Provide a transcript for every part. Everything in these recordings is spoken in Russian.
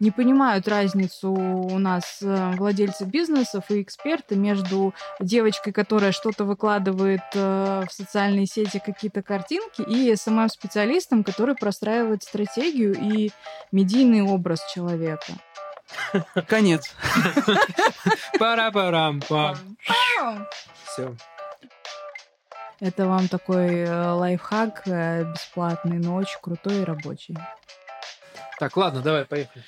не понимают разницу у нас э, владельцы бизнесов и эксперты между девочкой, которая что-то выкладывает э, в социальные сети, какие-то картинки, и СММ-специалистом, который простраивает стратегию и медийный образ человека. Конец. Пара-парам-пам. Все. Это вам такой э, лайфхак бесплатный, но очень крутой и рабочий. Так, ладно, давай, поехали.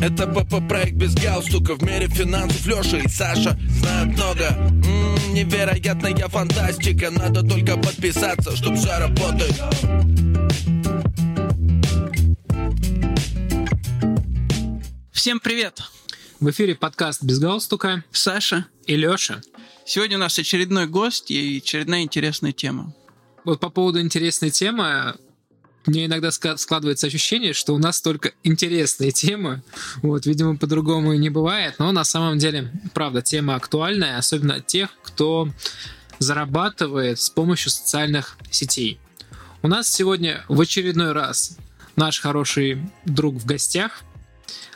Это ПП-проект без галстука В мире финансов Леша и Саша знают много М-м, Невероятная фантастика Надо только подписаться, чтоб все работает Всем привет! В эфире подкаст «Без галстука» Саша. и Лёша. Сегодня у нас очередной гость и очередная интересная тема. Вот по поводу интересной темы, мне иногда складывается ощущение, что у нас только интересные темы. Вот, видимо, по-другому и не бывает. Но на самом деле, правда, тема актуальная, особенно тех, кто зарабатывает с помощью социальных сетей. У нас сегодня в очередной раз наш хороший друг в гостях.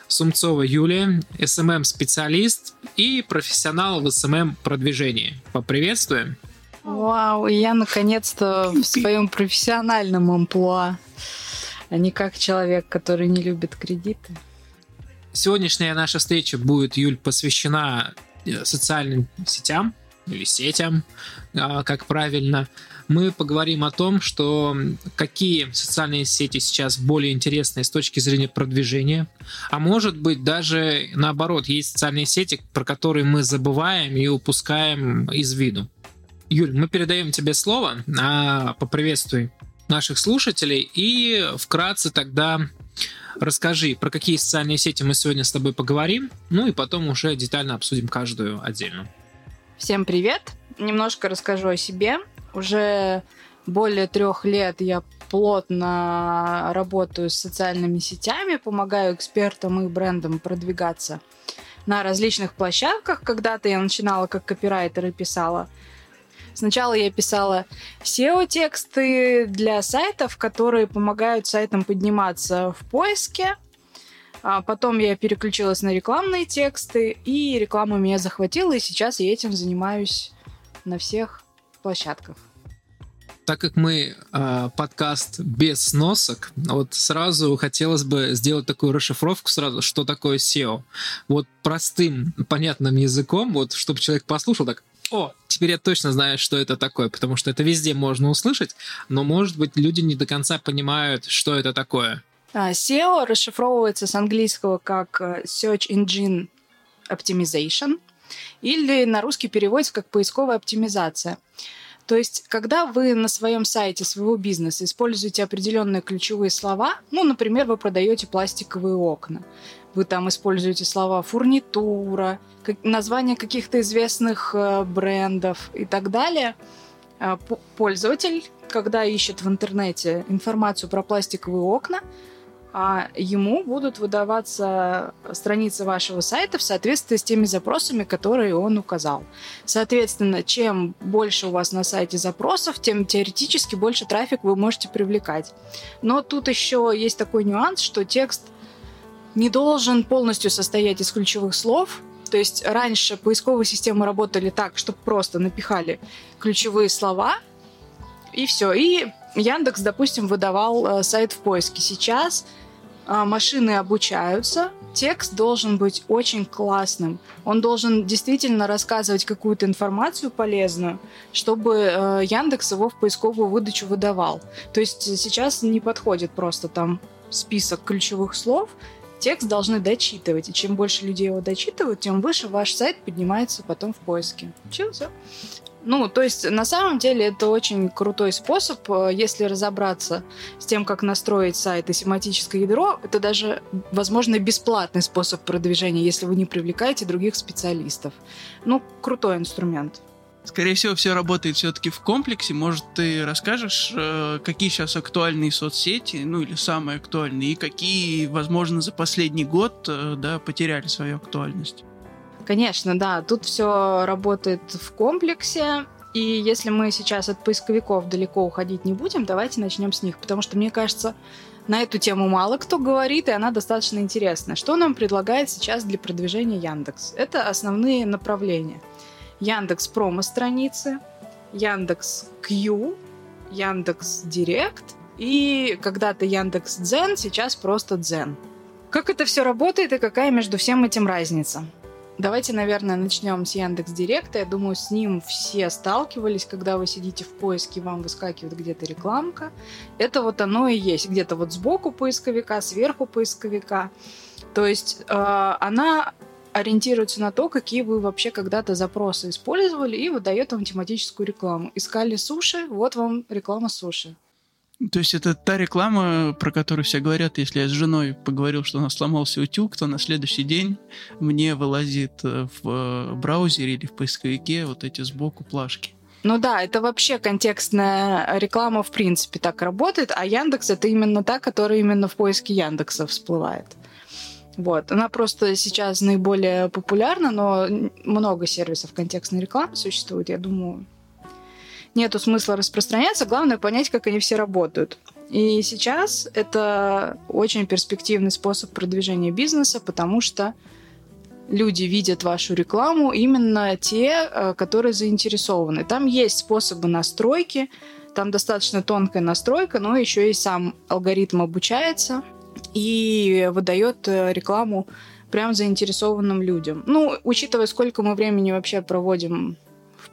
Сумцова Юлия, SMM-специалист и профессионал в SMM-продвижении. Поприветствуем. Вау, и я наконец-то в своем профессиональном амплуа, а не как человек, который не любит кредиты. Сегодняшняя наша встреча будет, Юль, посвящена э, социальным сетям или сетям, а, как правильно. Мы поговорим о том, что какие социальные сети сейчас более интересные с точки зрения продвижения, а может быть даже наоборот, есть социальные сети, про которые мы забываем и упускаем из виду. Юль, мы передаем тебе слово, а поприветствуй наших слушателей и вкратце тогда расскажи, про какие социальные сети мы сегодня с тобой поговорим, ну и потом уже детально обсудим каждую отдельно. Всем привет! Немножко расскажу о себе. Уже более трех лет я плотно работаю с социальными сетями, помогаю экспертам и брендам продвигаться на различных площадках. Когда-то я начинала как копирайтер и писала. Сначала я писала SEO-тексты для сайтов, которые помогают сайтам подниматься в поиске. А потом я переключилась на рекламные тексты, и реклама меня захватила, и сейчас я этим занимаюсь на всех площадках. Так как мы э, подкаст без сносок, вот сразу хотелось бы сделать такую расшифровку сразу, что такое SEO. Вот простым, понятным языком, вот чтобы человек послушал так, о, теперь я точно знаю, что это такое, потому что это везде можно услышать, но, может быть, люди не до конца понимают, что это такое. А, SEO расшифровывается с английского как э, Search Engine Optimization или на русский переводится как поисковая оптимизация. То есть, когда вы на своем сайте своего бизнеса используете определенные ключевые слова, ну, например, вы продаете пластиковые окна, вы там используете слова фурнитура, как, названия каких-то известных э, брендов и так далее, э, пользователь, когда ищет в интернете информацию про пластиковые окна, а ему будут выдаваться страницы вашего сайта в соответствии с теми запросами, которые он указал. Соответственно, чем больше у вас на сайте запросов, тем теоретически больше трафик вы можете привлекать. Но тут еще есть такой нюанс, что текст не должен полностью состоять из ключевых слов. То есть раньше поисковые системы работали так, что просто напихали ключевые слова, и все. И Яндекс, допустим, выдавал э, сайт в поиске. Сейчас э, машины обучаются, текст должен быть очень классным. Он должен действительно рассказывать какую-то информацию полезную, чтобы э, Яндекс его в поисковую выдачу выдавал. То есть сейчас не подходит просто там список ключевых слов, текст должны дочитывать. И чем больше людей его дочитывают, тем выше ваш сайт поднимается потом в поиске. Все, все. Ну, то есть, на самом деле, это очень крутой способ, э, если разобраться с тем, как настроить сайт и семантическое ядро. Это даже, возможно, бесплатный способ продвижения, если вы не привлекаете других специалистов. Ну, крутой инструмент. Скорее всего, все работает все-таки в комплексе. Может, ты расскажешь, э, какие сейчас актуальные соцсети, ну или самые актуальные, и какие, возможно, за последний год э, да, потеряли свою актуальность? Конечно, да. Тут все работает в комплексе. И если мы сейчас от поисковиков далеко уходить не будем, давайте начнем с них. Потому что, мне кажется, На эту тему мало кто говорит, и она достаточно интересная. Что нам предлагает сейчас для продвижения Яндекс? Это основные направления. Яндекс промо-страницы, Яндекс Q, Яндекс Директ и когда-то Яндекс Дзен, сейчас просто Дзен. Как это все работает и какая между всем этим разница? Давайте, наверное, начнем с Яндекс Директа. Я думаю, с ним все сталкивались, когда вы сидите в поиске, вам выскакивает где-то рекламка. Это вот оно и есть. Где-то вот сбоку поисковика, сверху поисковика. То есть э, она ориентируется на то, какие вы вообще когда-то запросы использовали, и выдает вам тематическую рекламу. Искали суши, вот вам реклама суши. То есть это та реклама, про которую все говорят, если я с женой поговорил, что у нас сломался утюг, то на следующий день мне вылазит э, в э, браузере или в поисковике вот эти сбоку плашки. Ну да, это вообще контекстная реклама в принципе так работает, а Яндекс это именно та, которая именно в поиске Яндекса всплывает. Вот. Она просто сейчас наиболее популярна, но много сервисов контекстной рекламы существует. Я думаю, нету смысла распространяться, главное понять, как они все работают. И сейчас это очень перспективный способ продвижения бизнеса, потому что люди видят вашу рекламу именно те, э, которые заинтересованы. Там есть способы настройки, там достаточно тонкая настройка, но еще и сам алгоритм обучается и выдает э, рекламу прям заинтересованным людям. Ну, учитывая, сколько мы времени вообще проводим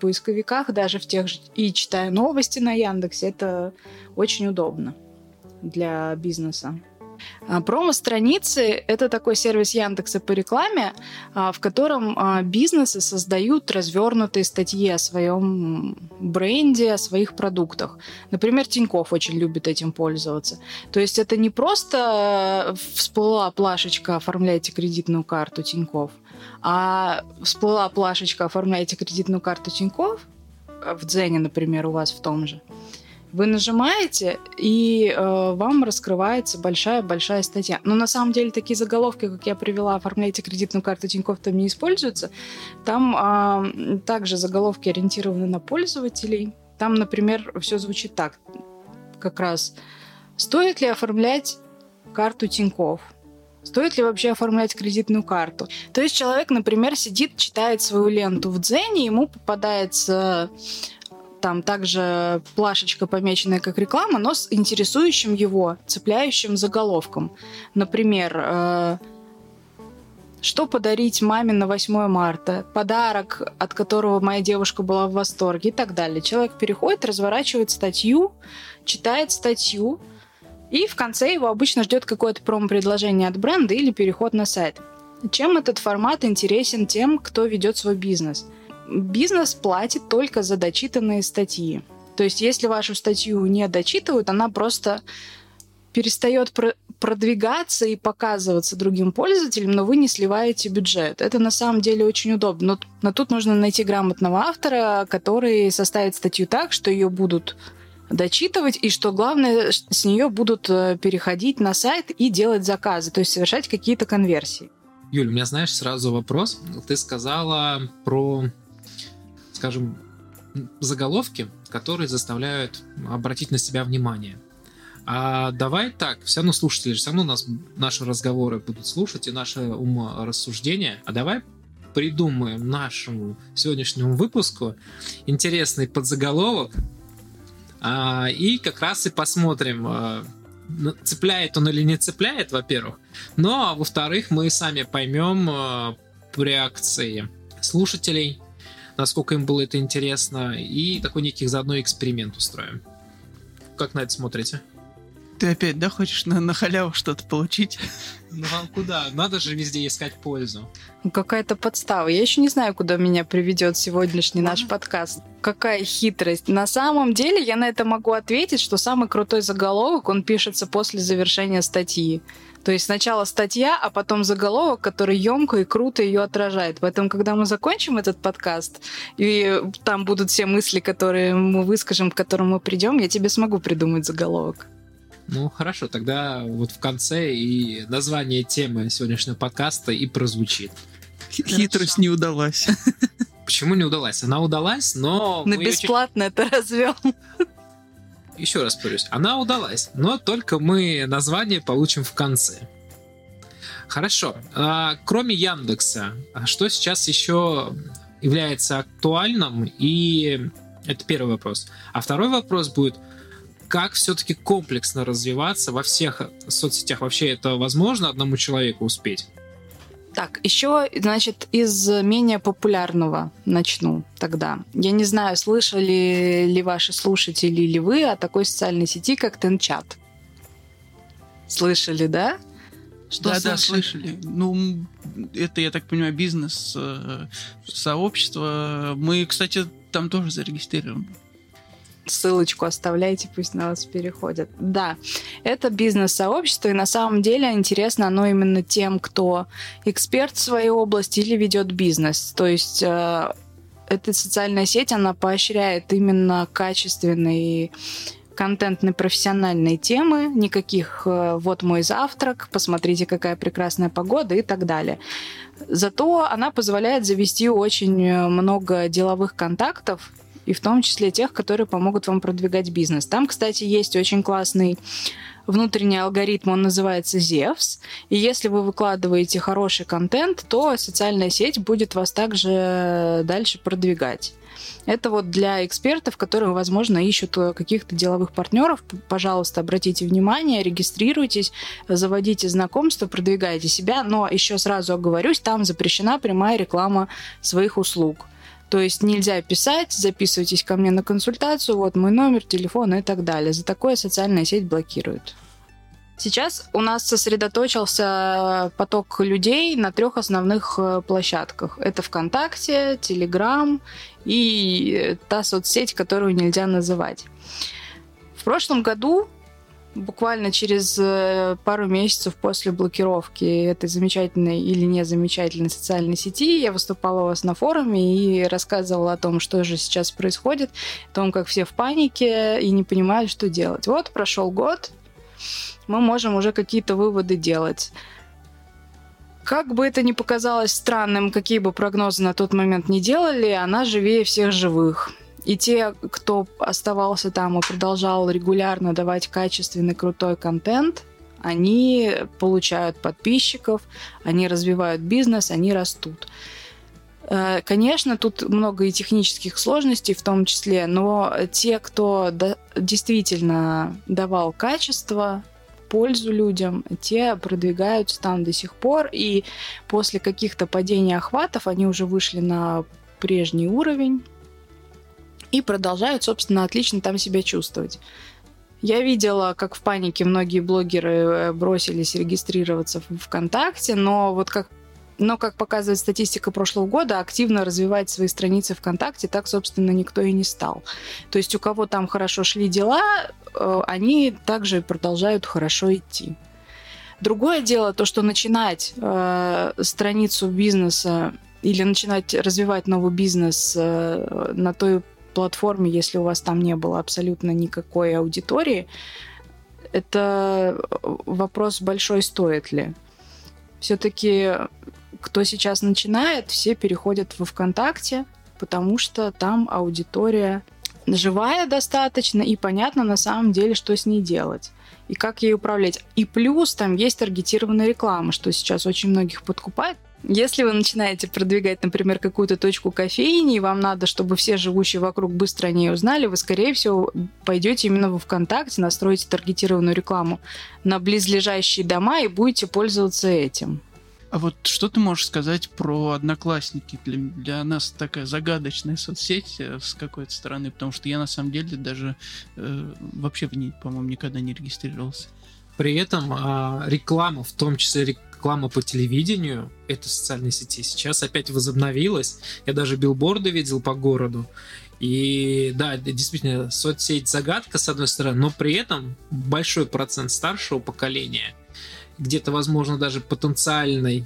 поисковиках, даже в тех же, и читая новости на Яндексе, это очень удобно для бизнеса. А, промо-страницы – это такой сервис Яндекса по рекламе, а, в котором а, бизнесы создают развернутые статьи о своем бренде, о своих продуктах. Например, Тиньков очень любит этим пользоваться. То есть это не просто всплыла плашечка «Оформляйте кредитную карту Тиньков», а всплыла плашечка «Оформляйте кредитную карту Тинькофф», в Дзене, например, у вас в том же, вы нажимаете, и э, вам раскрывается большая-большая статья. Но на самом деле такие заголовки, как я привела, оформляйте кредитную карту Тинькофф, там не используются. Там э, также заголовки ориентированы на пользователей. Там, например, все звучит так. Как раз, стоит ли оформлять карту Тинькофф? Стоит ли вообще оформлять кредитную карту? То есть человек, например, сидит, читает свою ленту в Дзене, ему попадается там также плашечка, помеченная как реклама, но с интересующим его, цепляющим заголовком. Например, э, что подарить маме на 8 марта, подарок, от которого моя девушка была в восторге и так далее. Человек переходит, разворачивает статью, читает статью, и в конце его обычно ждет какое-то промо-предложение от бренда или переход на сайт. Чем этот формат интересен тем, кто ведет свой бизнес? Бизнес платит только за дочитанные статьи. То есть, если вашу статью не дочитывают, она просто перестает про продвигаться и показываться другим пользователям, но вы не сливаете бюджет. Это на самом деле очень удобно. Но, но тут нужно найти грамотного автора, который составит статью так, что ее будут дочитывать, и что главное, с нее будут э, переходить на сайт и делать заказы, то есть совершать какие-то конверсии. Юль, у меня, знаешь, сразу вопрос. Ты сказала про, скажем, заголовки, которые заставляют обратить на себя внимание. А давай так, все равно слушатели все равно нас, наши разговоры будут слушать и наши уморассуждения. А давай придумаем нашему сегодняшнему выпуску интересный подзаголовок, а, и как раз и посмотрим, а, цепляет он или не цепляет, во-первых. Но, а во-вторых, мы сами поймем а, реакции слушателей, насколько им было это интересно, и такой некий заодно эксперимент устроим. Как на это смотрите? Ты опять, да, хочешь на, на халяву что-то получить? Ну а куда? Надо же везде искать пользу. Ну, какая-то подстава. Я еще не знаю, куда меня приведет сегодняшний наш подкаст. Какая хитрость. На самом деле я на это могу ответить, что самый крутой заголовок, он пишется после завершения статьи. То есть сначала статья, а потом заголовок, который емко и круто ее отражает. Поэтому, когда мы закончим этот подкаст, и там будут все мысли, которые мы выскажем, к которым мы придем, я тебе смогу придумать заголовок. Ну, хорошо, тогда вот в конце и название темы сегодняшнего подкаста и прозвучит. Хитрость не удалась. Почему не удалась? Она удалась, но... На бесплатно это развел. еще раз повторюсь, она удалась, но только мы название получим в конце. Хорошо. А, кроме Яндекса, а что сейчас еще является актуальным? И это первый вопрос. А второй вопрос будет, как все-таки комплексно развиваться во всех соцсетях? Вообще это возможно одному человеку успеть? Так, еще, значит, из менее популярного начну тогда. Я не знаю, слышали ли ваши слушатели или вы о такой социальной сети, как Тенчат. Слышали, да? Что да, слышали? да, слышали. Ну, это, я так понимаю, бизнес, э, сообщество. Мы, кстати, там тоже зарегистрированы ссылочку оставляйте, пусть на вас переходят. Да, это бизнес-сообщество, и на самом деле интересно оно именно тем, кто эксперт в своей области или ведет бизнес. То есть э, эта социальная сеть, она поощряет именно качественные контентные профессиональные темы, никаких э, «вот мой завтрак», «посмотрите, какая прекрасная погода» и так далее. Зато она позволяет завести очень много деловых контактов и в том числе тех, которые помогут вам продвигать бизнес. Там, кстати, есть очень классный внутренний алгоритм, он называется Zevs, и если вы выкладываете хороший контент, то социальная сеть будет вас также дальше продвигать. Это вот для экспертов, которые, возможно, ищут каких-то деловых партнеров. Пожалуйста, обратите внимание, регистрируйтесь, заводите знакомства, продвигайте себя. Но еще сразу оговорюсь, там запрещена прямая реклама своих услуг. То есть нельзя писать, записывайтесь ко мне на консультацию, вот мой номер, телефон и так далее. За такое социальная сеть блокирует. Сейчас у нас сосредоточился поток людей на трех основных э, площадках. Это ВКонтакте, Телеграм и та соцсеть, которую нельзя называть. В прошлом году буквально через э, пару месяцев после блокировки этой замечательной или незамечательной социальной сети я выступала у вас на форуме и рассказывала о том, что же сейчас происходит, о том, как все в панике и не понимают, что делать. Вот прошел год, мы можем уже какие-то выводы делать. Как бы это ни показалось странным, какие бы прогнозы на тот момент не делали, она живее всех живых. И те, кто оставался там и продолжал регулярно давать качественный, крутой контент, они получают подписчиков, они развивают бизнес, они растут. Э, конечно, тут много и технических сложностей в том числе, но те, кто действительно давал качество, пользу людям, те продвигаются там до сих пор, и после каких-то падений охватов они уже вышли на прежний уровень, и продолжают, собственно, отлично там себя чувствовать. Я видела, как в панике многие блогеры э, бросились регистрироваться в ВКонтакте, но вот как но, как показывает статистика прошлого года, активно развивать свои страницы ВКонтакте так, собственно, никто и не стал. То есть у кого там хорошо шли дела, э, они также продолжают хорошо идти. Другое дело то, что начинать э, страницу бизнеса или начинать развивать новый бизнес э, на той платформе, если у вас там не было абсолютно никакой аудитории, это вопрос большой, стоит ли. Все-таки, кто сейчас начинает, все переходят во ВКонтакте, потому что там аудитория живая достаточно, и понятно на самом деле, что с ней делать и как ей управлять. И плюс там есть таргетированная реклама, что сейчас очень многих подкупает. Если вы начинаете продвигать, например, какую-то точку кофейни, и вам надо, чтобы все живущие вокруг быстро о ней узнали, вы, скорее всего, пойдете именно во ВКонтакте, настроите таргетированную рекламу на близлежащие дома и будете пользоваться этим. А вот что ты можешь сказать про Одноклассники? Для, для нас такая загадочная соцсеть э, с какой-то стороны, потому что я на самом деле даже э, вообще в ней, по-моему, никогда не регистрировался. При этом э, реклама, в том числе реклама по телевидению этой социальной сети сейчас опять возобновилась. Я даже билборды видел по городу. И да, действительно, соцсеть загадка, с одной стороны, но при этом большой процент старшего поколения, где-то, возможно, даже потенциальный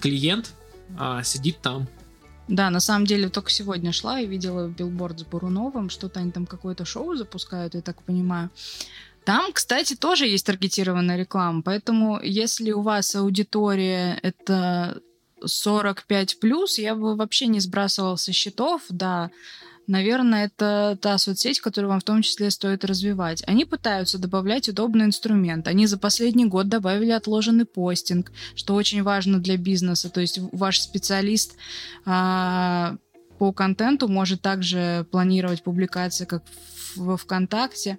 клиент а, сидит там. Да, на самом деле только сегодня шла и видела билборд с Буруновым, что-то они там какое-то шоу запускают, я так понимаю. Там, кстати, тоже есть таргетированная реклама, поэтому если у вас аудитория это 45 плюс, я бы вообще не сбрасывал со счетов, да, Наверное, это та соцсеть, которую вам в том числе стоит развивать. Они пытаются добавлять удобный инструмент. Они за последний год добавили отложенный постинг, что очень важно для бизнеса. То есть ваш специалист а, по контенту может также планировать публикации как во ВКонтакте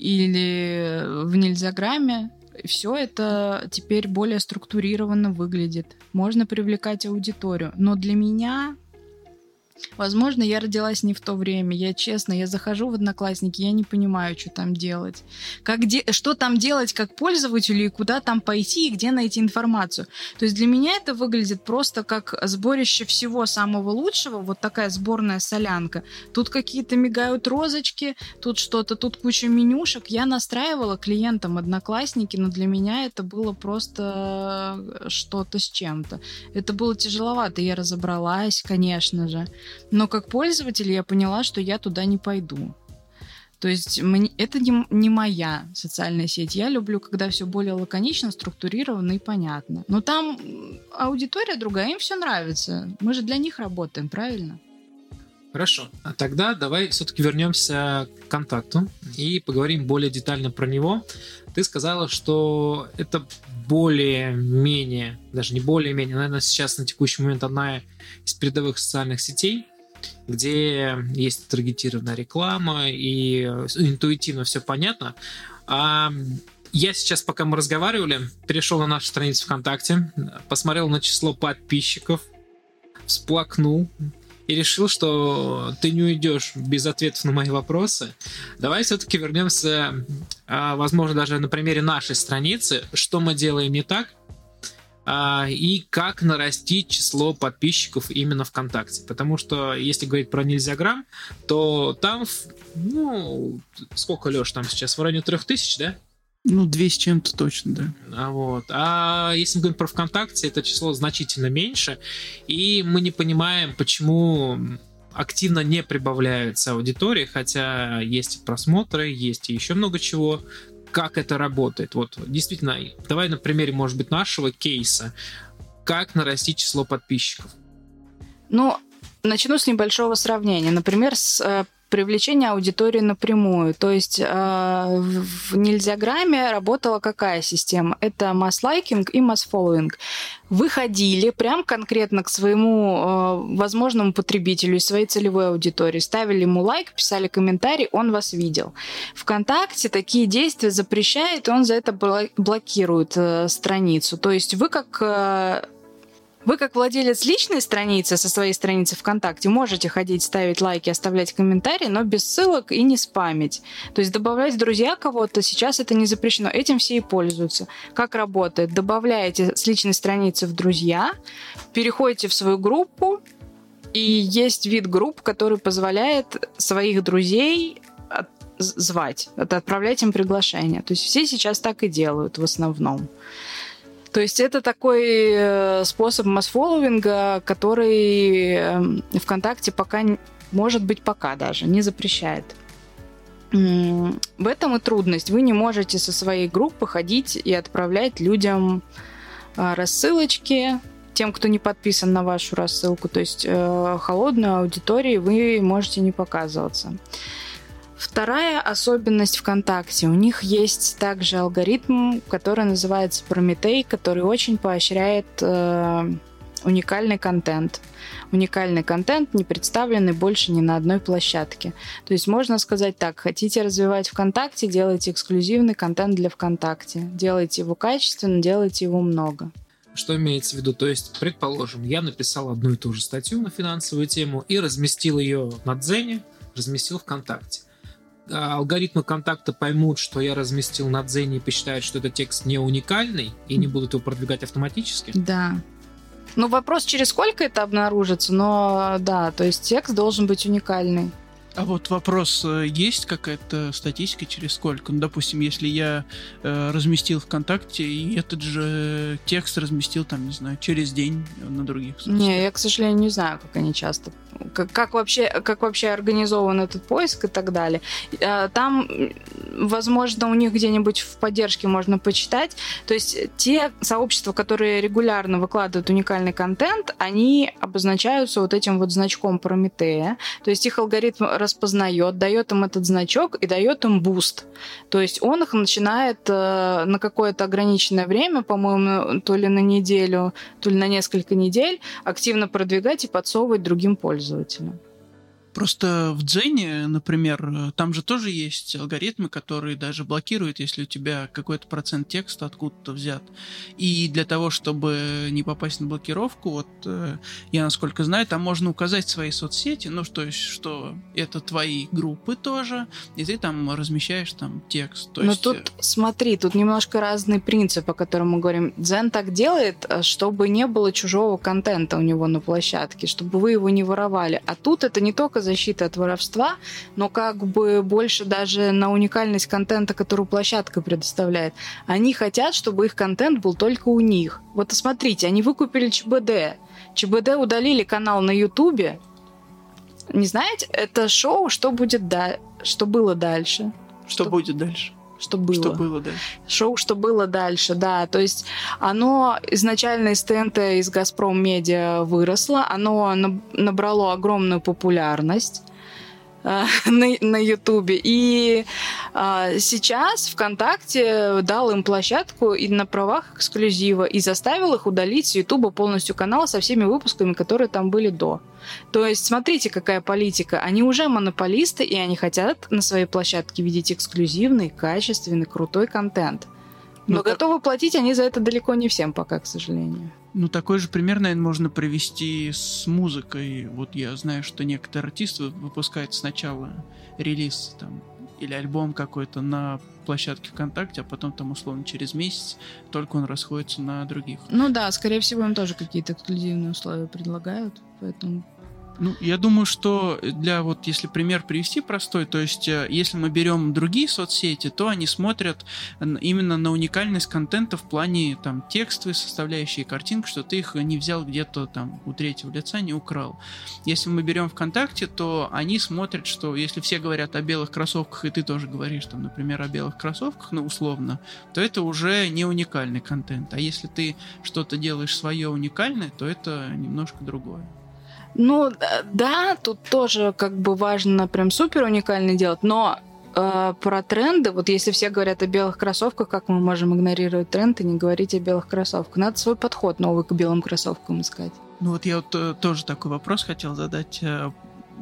или в Нельзяграме. Все это теперь более структурированно выглядит. Можно привлекать аудиторию. Но для меня Возможно, я родилась не в то время. Я честно, я захожу в Одноклассники, я не понимаю, что там делать. Как де... Что там делать как пользователю и куда там пойти и где найти информацию. То есть для меня это выглядит просто как сборище всего самого лучшего. Вот такая сборная солянка. Тут какие-то мигают розочки, тут что-то, тут куча менюшек. Я настраивала клиентам Одноклассники, но для меня это было просто что-то с чем-то. Это было тяжеловато. Я разобралась, конечно же. Но как пользователь я поняла, что я туда не пойду. То есть мне, это не, не моя социальная сеть. Я люблю, когда все более лаконично, структурировано и понятно. Но там аудитория другая, им все нравится. Мы же для них работаем, правильно? Хорошо. А тогда давай все-таки вернемся к контакту и поговорим более детально про него. Ты сказала, что это более-менее, даже не более-менее, наверное, сейчас на текущий момент одна из передовых социальных сетей, где есть таргетированная реклама и интуитивно все понятно. А я сейчас, пока мы разговаривали, перешел на нашу страницу ВКонтакте, посмотрел на число подписчиков, всплакнул, и решил, что ты не уйдешь без ответов на мои вопросы. Давай все-таки вернемся, а, возможно, даже на примере нашей страницы, что мы делаем не так, и как нарастить число подписчиков именно ВКонтакте. Потому что, если говорить про нельзяграм, то там, ну, сколько, Леш, там сейчас в районе трех тысяч, да? Ну, 2 с чем-то точно, да. А, вот. а если мы говорим про ВКонтакте, это число значительно меньше, и мы не понимаем, почему активно не прибавляется аудитория, хотя есть просмотры, есть еще много чего. Как это работает? Вот, действительно, давай на примере, может быть, нашего кейса. Как нарастить число подписчиков? Ну, начну с небольшого сравнения. Например, с э, привлечение аудитории напрямую. То есть э, в нельзяграмме работала какая система? Это масс-лайкинг и масс-фолловинг. Выходили прям конкретно к своему э, возможному потребителю и своей целевой аудитории, ставили ему лайк, писали комментарий, он вас видел. ВКонтакте такие действия запрещает, он за это блокирует э, страницу. То есть вы как э, вы, как владелец личной страницы со своей страницы ВКонтакте, можете ходить, ставить лайки, оставлять комментарии, но без ссылок и не спамить. То есть добавлять друзья кого-то сейчас это не запрещено. Этим все и пользуются. Как работает? Добавляете с личной страницы в друзья, переходите в свою группу, и есть вид групп, который позволяет своих друзей звать, отправлять им приглашение. То есть все сейчас так и делают в основном. То есть это такой э, способ масс-фолловинга, который эм, ВКонтакте пока, может быть, пока даже не запрещает. В этом и трудность. Вы не можете со своей группы ходить и отправлять людям э, рассылочки, тем, кто не подписан на вашу рассылку. То есть э, холодной аудитории вы можете не показываться. Вторая особенность ВКонтакте. У них есть также алгоритм, который называется Прометей, который очень поощряет э, уникальный контент. Уникальный контент, не представленный больше ни на одной площадке. То есть можно сказать так, хотите развивать ВКонтакте, делайте эксклюзивный контент для ВКонтакте. Делайте его качественно, делайте его много. Что имеется в виду? То есть, предположим, я написал одну и ту же статью на финансовую тему и разместил ее на Дзене, разместил ВКонтакте. А, алгоритмы контакта поймут, что я разместил на Дзене и посчитают, что этот текст не уникальный и не будут его продвигать автоматически? Да. Ну, вопрос, через сколько это обнаружится, но да, то есть текст должен быть уникальный. А вот вопрос, э, есть какая-то статистика через сколько? Ну, допустим, если я э, разместил ВКонтакте, и этот же текст разместил, там, не знаю, через день на других соцсетях. Не, я, к сожалению, не знаю, как они часто... Как, как, вообще, как вообще организован этот поиск и так далее. Э, там, возможно, у них где-нибудь в поддержке можно почитать. То есть те сообщества, которые регулярно выкладывают уникальный контент, они обозначаются вот этим вот значком Прометея. То есть их алгоритм распознает, дает им этот значок и дает им boost. То есть он их начинает э, на какое-то ограниченное время, по-моему, то ли на неделю, то ли на несколько недель, активно продвигать и подсовывать другим пользователям. Просто в Дзене, например, там же тоже есть алгоритмы, которые даже блокируют, если у тебя какой-то процент текста откуда-то взят. И для того, чтобы не попасть на блокировку, вот э, я насколько знаю, там можно указать свои соцсети, ну, то есть, что это твои группы тоже, и ты там размещаешь там текст. То Но есть... тут, э, смотри, тут немножко разный принцип, о котором мы говорим. Дзен так делает, э, чтобы не было чужого контента у него на площадке, чтобы вы его не воровали. А тут это не только защиты от воровства, но как бы больше даже на уникальность контента, которую площадка предоставляет. Они хотят, чтобы их контент был только у них. Вот смотрите, они выкупили ЧБД. ЧБД удалили канал на Ютубе. Не знаете, это шоу «Что будет да... что было дальше?» Что, что будет дальше? Что было. Что было дальше. Шоу «Что было дальше», да. То есть оно изначально из ТНТ, из «Газпром Медиа» выросло, оно набрало огромную популярность э, на, Ютубе. И а, сейчас ВКонтакте дал им площадку и на правах эксклюзива и заставил их удалить с Ютуба полностью канал со всеми выпусками, которые там были до. То есть, смотрите, какая политика. Они уже монополисты, и они хотят на своей площадке видеть эксклюзивный, качественный, крутой контент. Но ну, готовы так... платить они за это далеко не всем пока, к сожалению. Ну, такой же пример, наверное, можно привести с музыкой. Вот я знаю, что некоторые артисты выпускают сначала релиз там, или альбом какой-то на площадке ВКонтакте, а потом там условно через месяц только он расходится на других. Ну да, скорее всего, им тоже какие-то эксклюзивные условия предлагают, поэтому ну, я думаю, что для вот, если пример привести простой, то есть, э, если мы берем другие соцсети, то они смотрят именно на уникальность контента в плане там текстовой составляющей картинки, что ты их не взял где-то там у третьего лица, не украл. Если мы берем ВКонтакте, то они смотрят, что если все говорят о белых кроссовках, и ты тоже говоришь там, например, о белых кроссовках, ну, условно, то это уже не уникальный контент. А если ты что-то делаешь свое уникальное, то это немножко другое. Ну, да, тут тоже как бы важно прям супер уникально делать, но э, про тренды, вот если все говорят о белых кроссовках, как мы можем игнорировать тренд и не говорить о белых кроссовках? Надо свой подход новый к белым кроссовкам искать. Ну вот я вот э, тоже такой вопрос хотел задать. Э,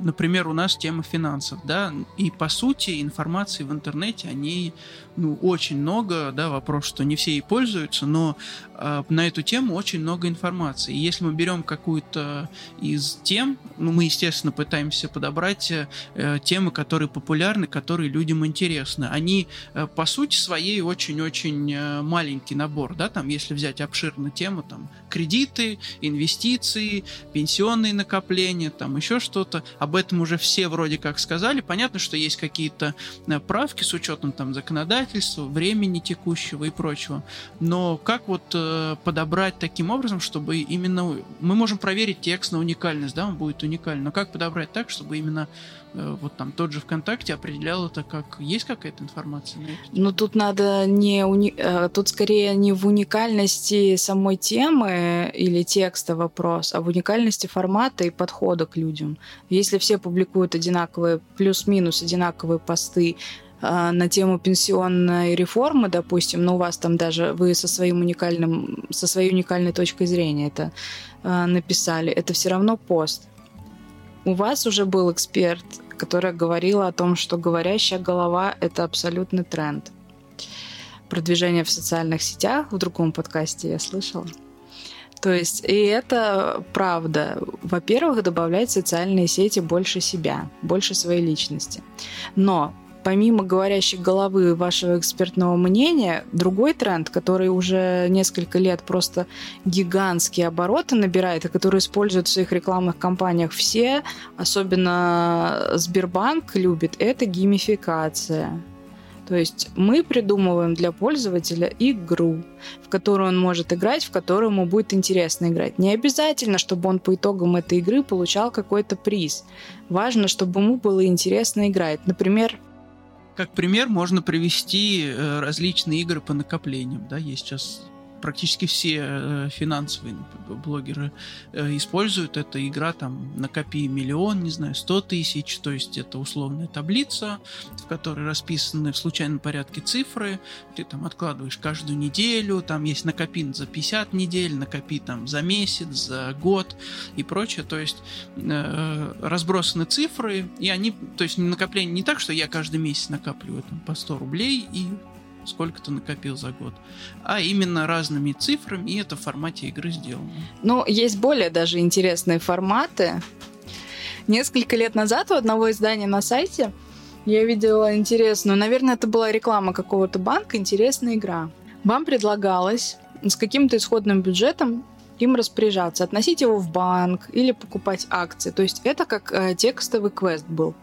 например, у нас тема финансов, да, и по сути информации в интернете, они ну, очень много, да, вопрос, что не все ей пользуются, но э, на эту тему очень много информации. И если мы берем какую-то из тем, ну, мы, естественно, пытаемся подобрать э, темы, которые популярны, которые людям интересны. Они, э, по сути своей, очень-очень э, маленький набор, да, там, если взять обширную тему, там, кредиты, инвестиции, пенсионные накопления, там, еще что-то, об этом уже все вроде как сказали. Понятно, что есть какие-то э, правки с учетом, там, законодательства, обстоятельств, времени текущего и прочего. Но как вот э, подобрать таким образом, чтобы именно мы можем проверить текст на уникальность, да, он будет уникален, но как подобрать так, чтобы именно э, вот там тот же ВКонтакте определял это как есть какая-то информация? Ну тут надо не уни... Э, тут скорее не в уникальности самой темы или текста вопрос, а в уникальности формата и подхода к людям. Если все публикуют одинаковые плюс-минус одинаковые посты на тему пенсионной реформы, допустим, но у вас там даже вы со своим уникальным, со своей уникальной точкой зрения это э, написали, это все равно пост. У вас уже был эксперт, которая говорила о том, что говорящая голова — это абсолютный тренд. Продвижение в социальных сетях, в другом подкасте я слышала. То есть, и это правда. Во-первых, добавлять в социальные сети больше себя, больше своей личности. Но помимо говорящей головы вашего экспертного мнения, другой тренд, который уже несколько лет просто гигантские обороты набирает, и который используют в своих рекламных кампаниях все, особенно Сбербанк любит, это геймификация. То есть мы придумываем для пользователя игру, в которую он может играть, в которую ему будет интересно играть. Не обязательно, чтобы он по итогам этой игры получал какой-то приз. Важно, чтобы ему было интересно играть. Например, как пример можно привести э, различные игры по накоплениям. Да, есть сейчас практически все э, финансовые блогеры э, используют. Это игра там накопи миллион, не знаю, сто тысяч, то есть это условная таблица, в которой расписаны в случайном порядке цифры. Ты там откладываешь каждую неделю, там есть накопи за 50 недель, накопи там за месяц, за год и прочее. То есть э, разбросаны цифры, и они, то есть накопление не так, что я каждый месяц накапливаю там по 100 рублей и сколько ты накопил за год, а именно разными цифрами, и это в формате игры сделано. Ну, есть более даже интересные форматы. Несколько лет назад у одного издания на сайте я видела интересную, наверное, это была реклама какого-то банка, интересная игра. Вам предлагалось с каким-то исходным бюджетом им распоряжаться, относить его в банк или покупать акции. То есть это как э, текстовый квест был.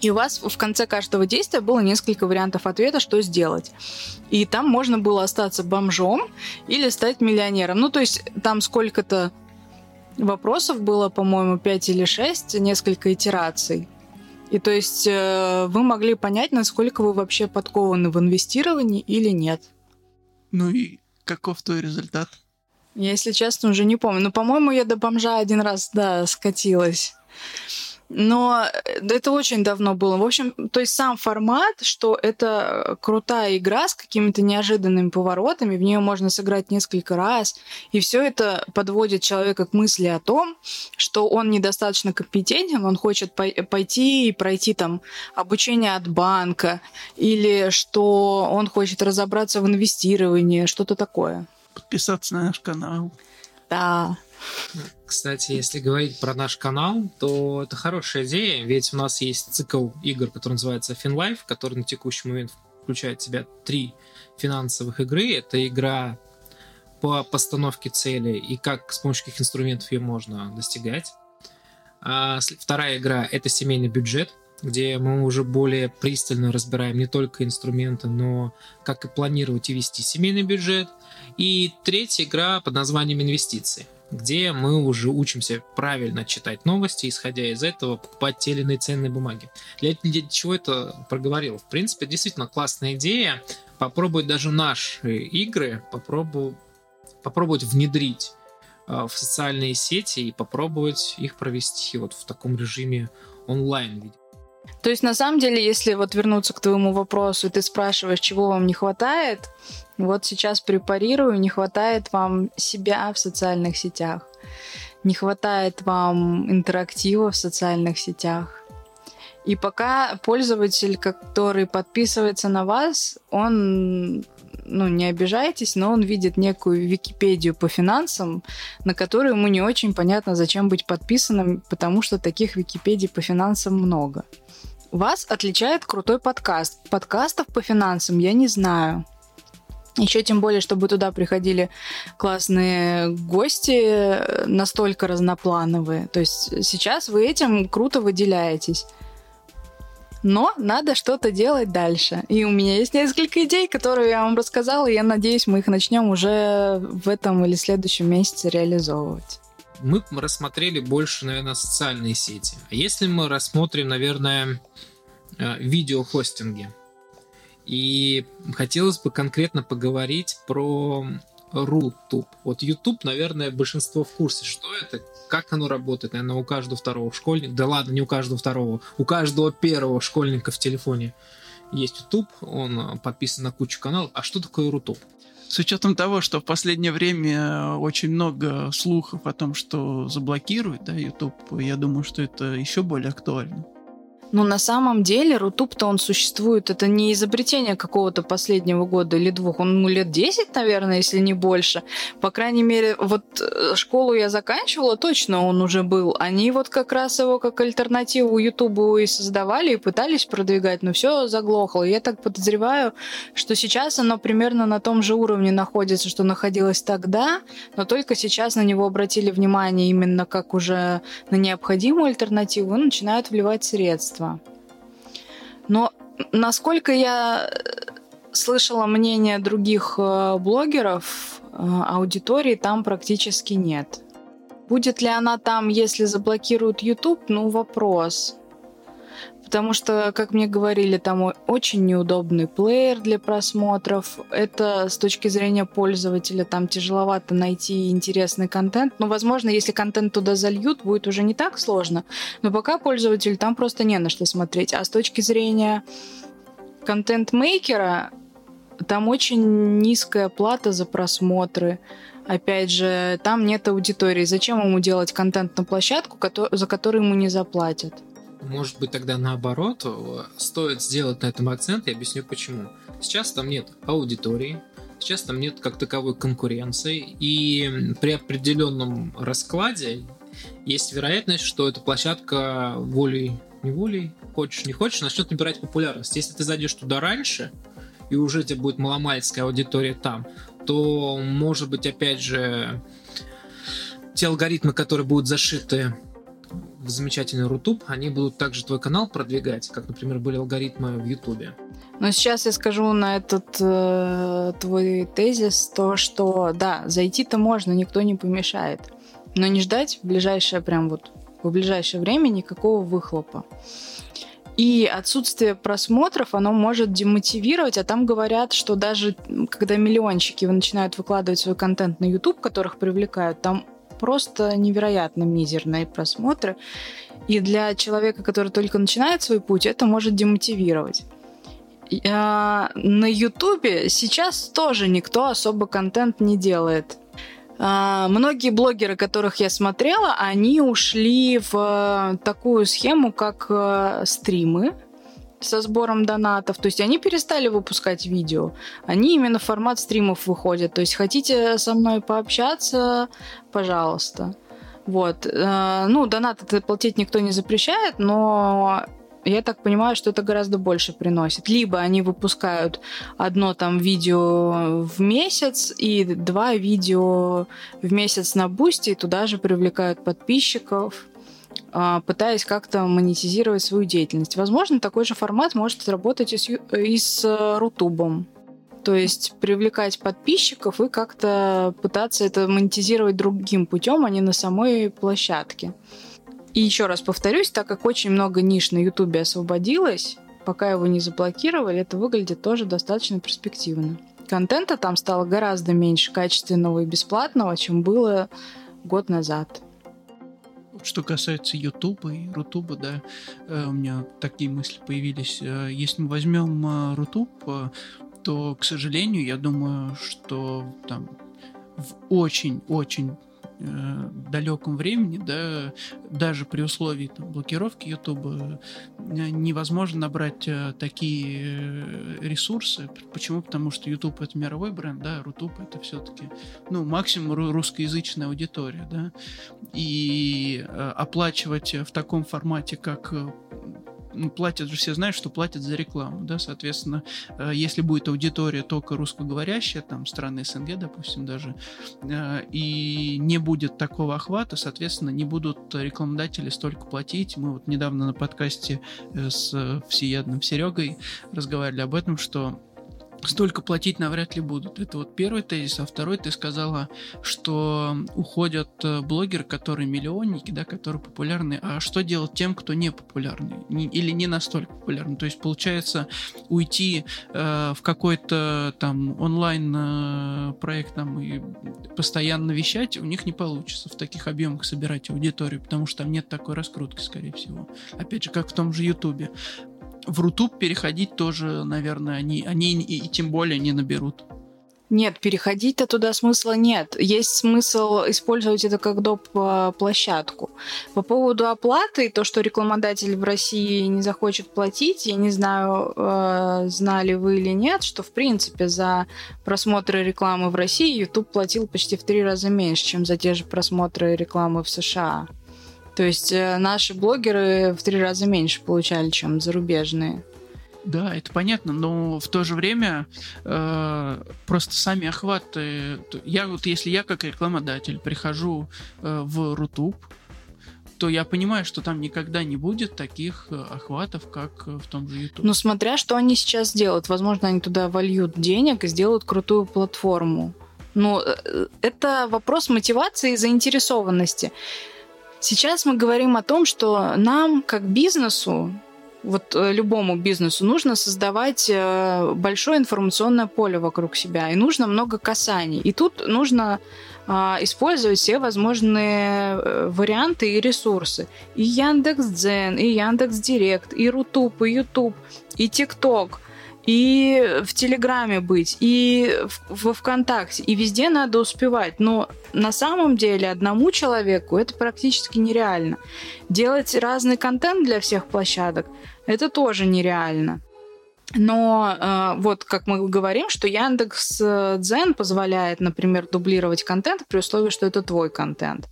И у вас в конце каждого действия было несколько вариантов ответа, что сделать. И там можно было остаться бомжом или стать миллионером. Ну, то есть там сколько-то вопросов было, по-моему, 5 или 6, несколько итераций. И то есть э, вы могли понять, насколько вы вообще подкованы в инвестировании или нет. Ну и каков твой результат? Я, если честно, уже не помню. Но, по-моему, я до бомжа один раз, да, скатилась. Но э, это очень давно было. В общем, то есть сам формат, что это крутая игра с какими-то неожиданными поворотами, в нее можно сыграть несколько раз, и все это подводит человека к мысли о том, что он недостаточно компетентен, он хочет пойти и пройти там обучение от банка, или что он хочет разобраться в инвестировании, что-то такое. Подписаться на наш канал. Да. Кстати, если говорить про наш канал, то это хорошая идея, ведь у нас есть цикл игр, который называется FinLife, который на текущий момент включает в себя три финансовых игры. Это игра по постановке цели и как с помощью каких инструментов ее можно достигать. А вторая игра — это семейный бюджет, где мы уже более пристально разбираем не только инструменты, но как и планировать и вести семейный бюджет. И третья игра под названием инвестиции — где мы уже учимся правильно читать новости, исходя из этого покупать те или иные ценные бумаги. Для, для чего это проговорил? В принципе, действительно классная идея. Попробовать даже наши игры, попробовать, попробовать внедрить э, в социальные сети и попробовать их провести вот в таком режиме онлайн. То есть, на самом деле, если вот вернуться к твоему вопросу, и ты спрашиваешь, чего вам не хватает, вот сейчас препарирую, не хватает вам себя в социальных сетях, не хватает вам интерактива в социальных сетях. И пока пользователь, который подписывается на вас, он, ну, не обижайтесь, но он видит некую Википедию по финансам, на которую ему не очень понятно, зачем быть подписанным, потому что таких Википедий по финансам много. Вас отличает крутой подкаст. Подкастов по финансам я не знаю. Еще тем более, чтобы туда приходили классные гости, настолько разноплановые. То есть сейчас вы этим круто выделяетесь. Но надо что-то делать дальше. И у меня есть несколько идей, которые я вам рассказала, и я надеюсь, мы их начнем уже в этом или следующем месяце реализовывать. Мы рассмотрели больше, наверное, социальные сети. А если мы рассмотрим, наверное, э, видеохостинги, и хотелось бы конкретно поговорить про Рутуб. Вот YouTube, наверное, большинство в курсе, что это, как оно работает, наверное, у каждого второго школьника, да ладно, не у каждого второго, у каждого первого школьника в телефоне есть YouTube, он подписан на кучу каналов. А что такое Рутуб? С учетом того, что в последнее время очень много слухов о том, что заблокируют да, YouTube, я думаю, что это еще более актуально. Ну, на самом деле, Рутуб-то он существует. Это не изобретение какого-то последнего года или двух. Он ну, лет 10, наверное, если не больше. По крайней мере, вот э, школу я заканчивала, точно он уже был. Они вот как раз его как альтернативу Ютубу и создавали, и пытались продвигать, но все заглохло. Я так подозреваю, что сейчас оно примерно на том же уровне находится, что находилось тогда, но только сейчас на него обратили внимание именно как уже на необходимую альтернативу и начинают вливать средства общества. Но насколько я слышала мнение других э, блогеров, э, аудитории там практически нет. Будет ли она там, если заблокируют YouTube? Ну, вопрос. Потому что, как мне говорили, там очень неудобный плеер для просмотров. Это с точки зрения пользователя там тяжеловато найти интересный контент. Но, возможно, если контент туда зальют, будет уже не так сложно. Но пока пользователь там просто не на что смотреть. А с точки зрения контент-мейкера, там очень низкая плата за просмотры. Опять же, там нет аудитории. Зачем ему делать контент на площадку, за которую ему не заплатят? Может быть, тогда наоборот, стоит сделать на этом акцент, я объясню почему. Сейчас там нет аудитории, сейчас там нет как таковой конкуренции, и при определенном раскладе есть вероятность, что эта площадка волей не волей, хочешь не хочешь, начнет набирать популярность. Если ты зайдешь туда раньше, и уже у тебя будет маломальская аудитория там, то, может быть, опять же, те алгоритмы, которые будут зашиты в замечательный Рутуб, они будут также твой канал продвигать, как, например, были алгоритмы в Ютубе. Но сейчас я скажу на этот э, твой тезис то, что да, зайти-то можно, никто не помешает, но не ждать в ближайшее прям вот в ближайшее время никакого выхлопа. И отсутствие просмотров, оно может демотивировать, а там говорят, что даже когда миллионщики начинают выкладывать свой контент на YouTube, которых привлекают, там просто невероятно мизерные просмотры. И для человека, который только начинает свой путь, это может демотивировать. А, на Ютубе сейчас тоже никто особо контент не делает. А, многие блогеры, которых я смотрела, они ушли в такую схему, как э, стримы, со сбором донатов. То есть они перестали выпускать видео. Они именно в формат стримов выходят. То есть хотите со мной пообщаться, пожалуйста. Вот. Э, ну, донаты платить никто не запрещает, но я так понимаю, что это гораздо больше приносит. Либо они выпускают одно там видео в месяц и два видео в месяц на бусте, и туда же привлекают подписчиков. А, пытаясь как-то монетизировать свою деятельность. Возможно, такой же формат может работать и с, и с э, Рутубом. То есть привлекать подписчиков и как-то пытаться это монетизировать другим путем, а не на самой площадке. И еще раз повторюсь, так как очень много ниш на Ютубе освободилось, пока его не заблокировали, это выглядит тоже достаточно перспективно. Контента там стало гораздо меньше качественного и бесплатного, чем было год назад. Что касается Ютуба и Рутуба, да, э, у меня такие мысли появились. Э, если мы возьмем э, Рутуб, то, к сожалению, я думаю, что там в очень-очень э, далеком времени, да, даже при условии там, блокировки YouTube э, невозможно набрать э, такие э, ресурсы. Почему? Потому что YouTube это мировой бренд, да, Рутуб это все-таки, ну, максимум русскоязычная аудитория, да, и э, оплачивать в таком формате, как э, платят же все знают, что платят за рекламу, да, соответственно, э, если будет аудитория только русскоговорящая, там, страны СНГ, допустим, даже, э, и не будет такого охвата, соответственно, не будут рекламодатели столько платить. Мы вот недавно на подкасте э, с всеядным Серегой разговаривали об этом, что столько платить навряд ли будут. Это вот первый тезис. А второй ты сказала, что уходят э, блогеры, которые миллионники, да, которые популярны. А что делать тем, кто не популярный? Не, или не настолько популярный? То есть, получается, уйти э, в какой-то там онлайн э, проект там и постоянно вещать у них не получится в таких объемах собирать аудиторию, потому что там нет такой раскрутки, скорее всего. Опять же, как в том же Ютубе в Рутуб переходить тоже, наверное, они, они и, и тем более не наберут. Нет, переходить-то туда смысла нет. Есть смысл использовать это как доп. площадку. По поводу оплаты, то, что рекламодатель в России не захочет платить, я не знаю, э, знали вы или нет, что, в принципе, за просмотры рекламы в России YouTube платил почти в три раза меньше, чем за те же просмотры рекламы в США. То есть э, наши блогеры в три раза меньше получали, чем зарубежные. Да, это понятно, но в то же время э, просто сами охваты. Я вот если я как рекламодатель прихожу э, в Рутуб, то я понимаю, что там никогда не будет таких э, охватов, как в том же YouTube. Ну, смотря что они сейчас делают. Возможно, они туда вольют денег и сделают крутую платформу. Э, это вопрос мотивации и заинтересованности. Сейчас мы говорим о том, что нам, как бизнесу, вот э, любому бизнесу нужно создавать э, большое информационное поле вокруг себя, и нужно много касаний. И тут нужно а, использовать все возможные э, варианты и ресурсы. И Яндекс.Дзен, и Яндекс.Директ, и Рутуб, и Ютуб, и ТикТок – и в Телеграме быть, и во ВКонтакте, и везде надо успевать. Но на самом деле одному человеку это практически нереально. Делать разный контент для всех площадок это тоже нереально. Но э, вот как мы говорим, что Яндекс Дзен позволяет, например, дублировать контент при условии, что это твой контент.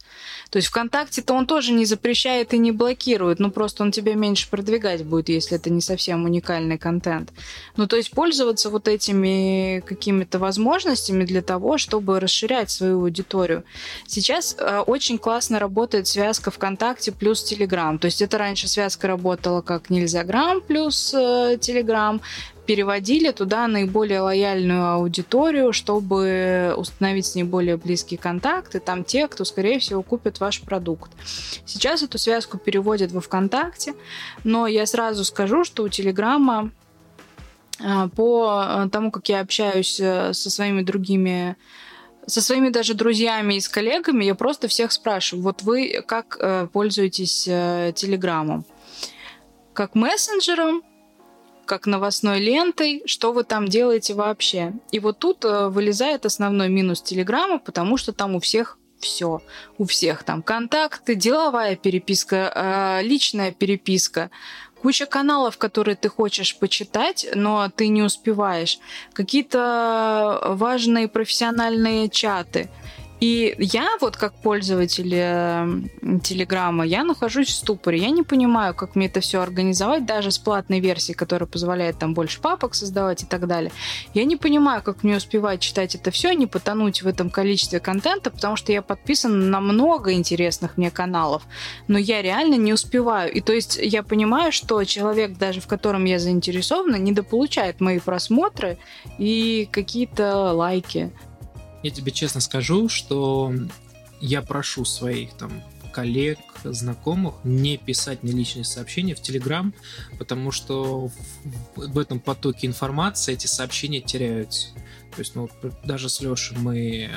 То есть ВКонтакте-то он тоже не запрещает и не блокирует, ну просто он тебя меньше продвигать будет, если это не совсем уникальный контент. Ну то есть пользоваться вот этими какими-то возможностями для того, чтобы расширять свою аудиторию. Сейчас э, очень классно работает связка ВКонтакте плюс Телеграм. То есть это раньше связка работала как нельзя грамм плюс э, Телеграм переводили туда наиболее лояльную аудиторию, чтобы установить с ней более близкий контакт, и там те, кто, скорее всего, купит ваш продукт. Сейчас эту связку переводят во ВКонтакте, но я сразу скажу, что у Телеграма а, по тому, как я общаюсь э, со своими другими со своими даже друзьями и с коллегами, я просто всех спрашиваю, вот вы как э, пользуетесь э, Телеграмом? Как мессенджером как новостной лентой, что вы там делаете вообще. И вот тут э, вылезает основной минус Телеграма, потому что там у всех все. У всех там контакты, деловая переписка, э, личная переписка, куча каналов, которые ты хочешь почитать, но ты не успеваешь, какие-то важные профессиональные чаты – и я вот как пользователь э, Телеграма, я нахожусь в ступоре. Я не понимаю, как мне это все организовать, даже с платной версией, которая позволяет там больше папок создавать и так далее. Я не понимаю, как мне успевать читать это все, не потонуть в этом количестве контента, потому что я подписан на много интересных мне каналов, но я реально не успеваю. И то есть я понимаю, что человек, даже в котором я заинтересована, недополучает мои просмотры и какие-то лайки. Я тебе честно скажу, что я прошу своих там коллег, знакомых не писать мне личные сообщения в Телеграм, потому что в, этом потоке информации эти сообщения теряются. То есть, ну, даже с Лешей мы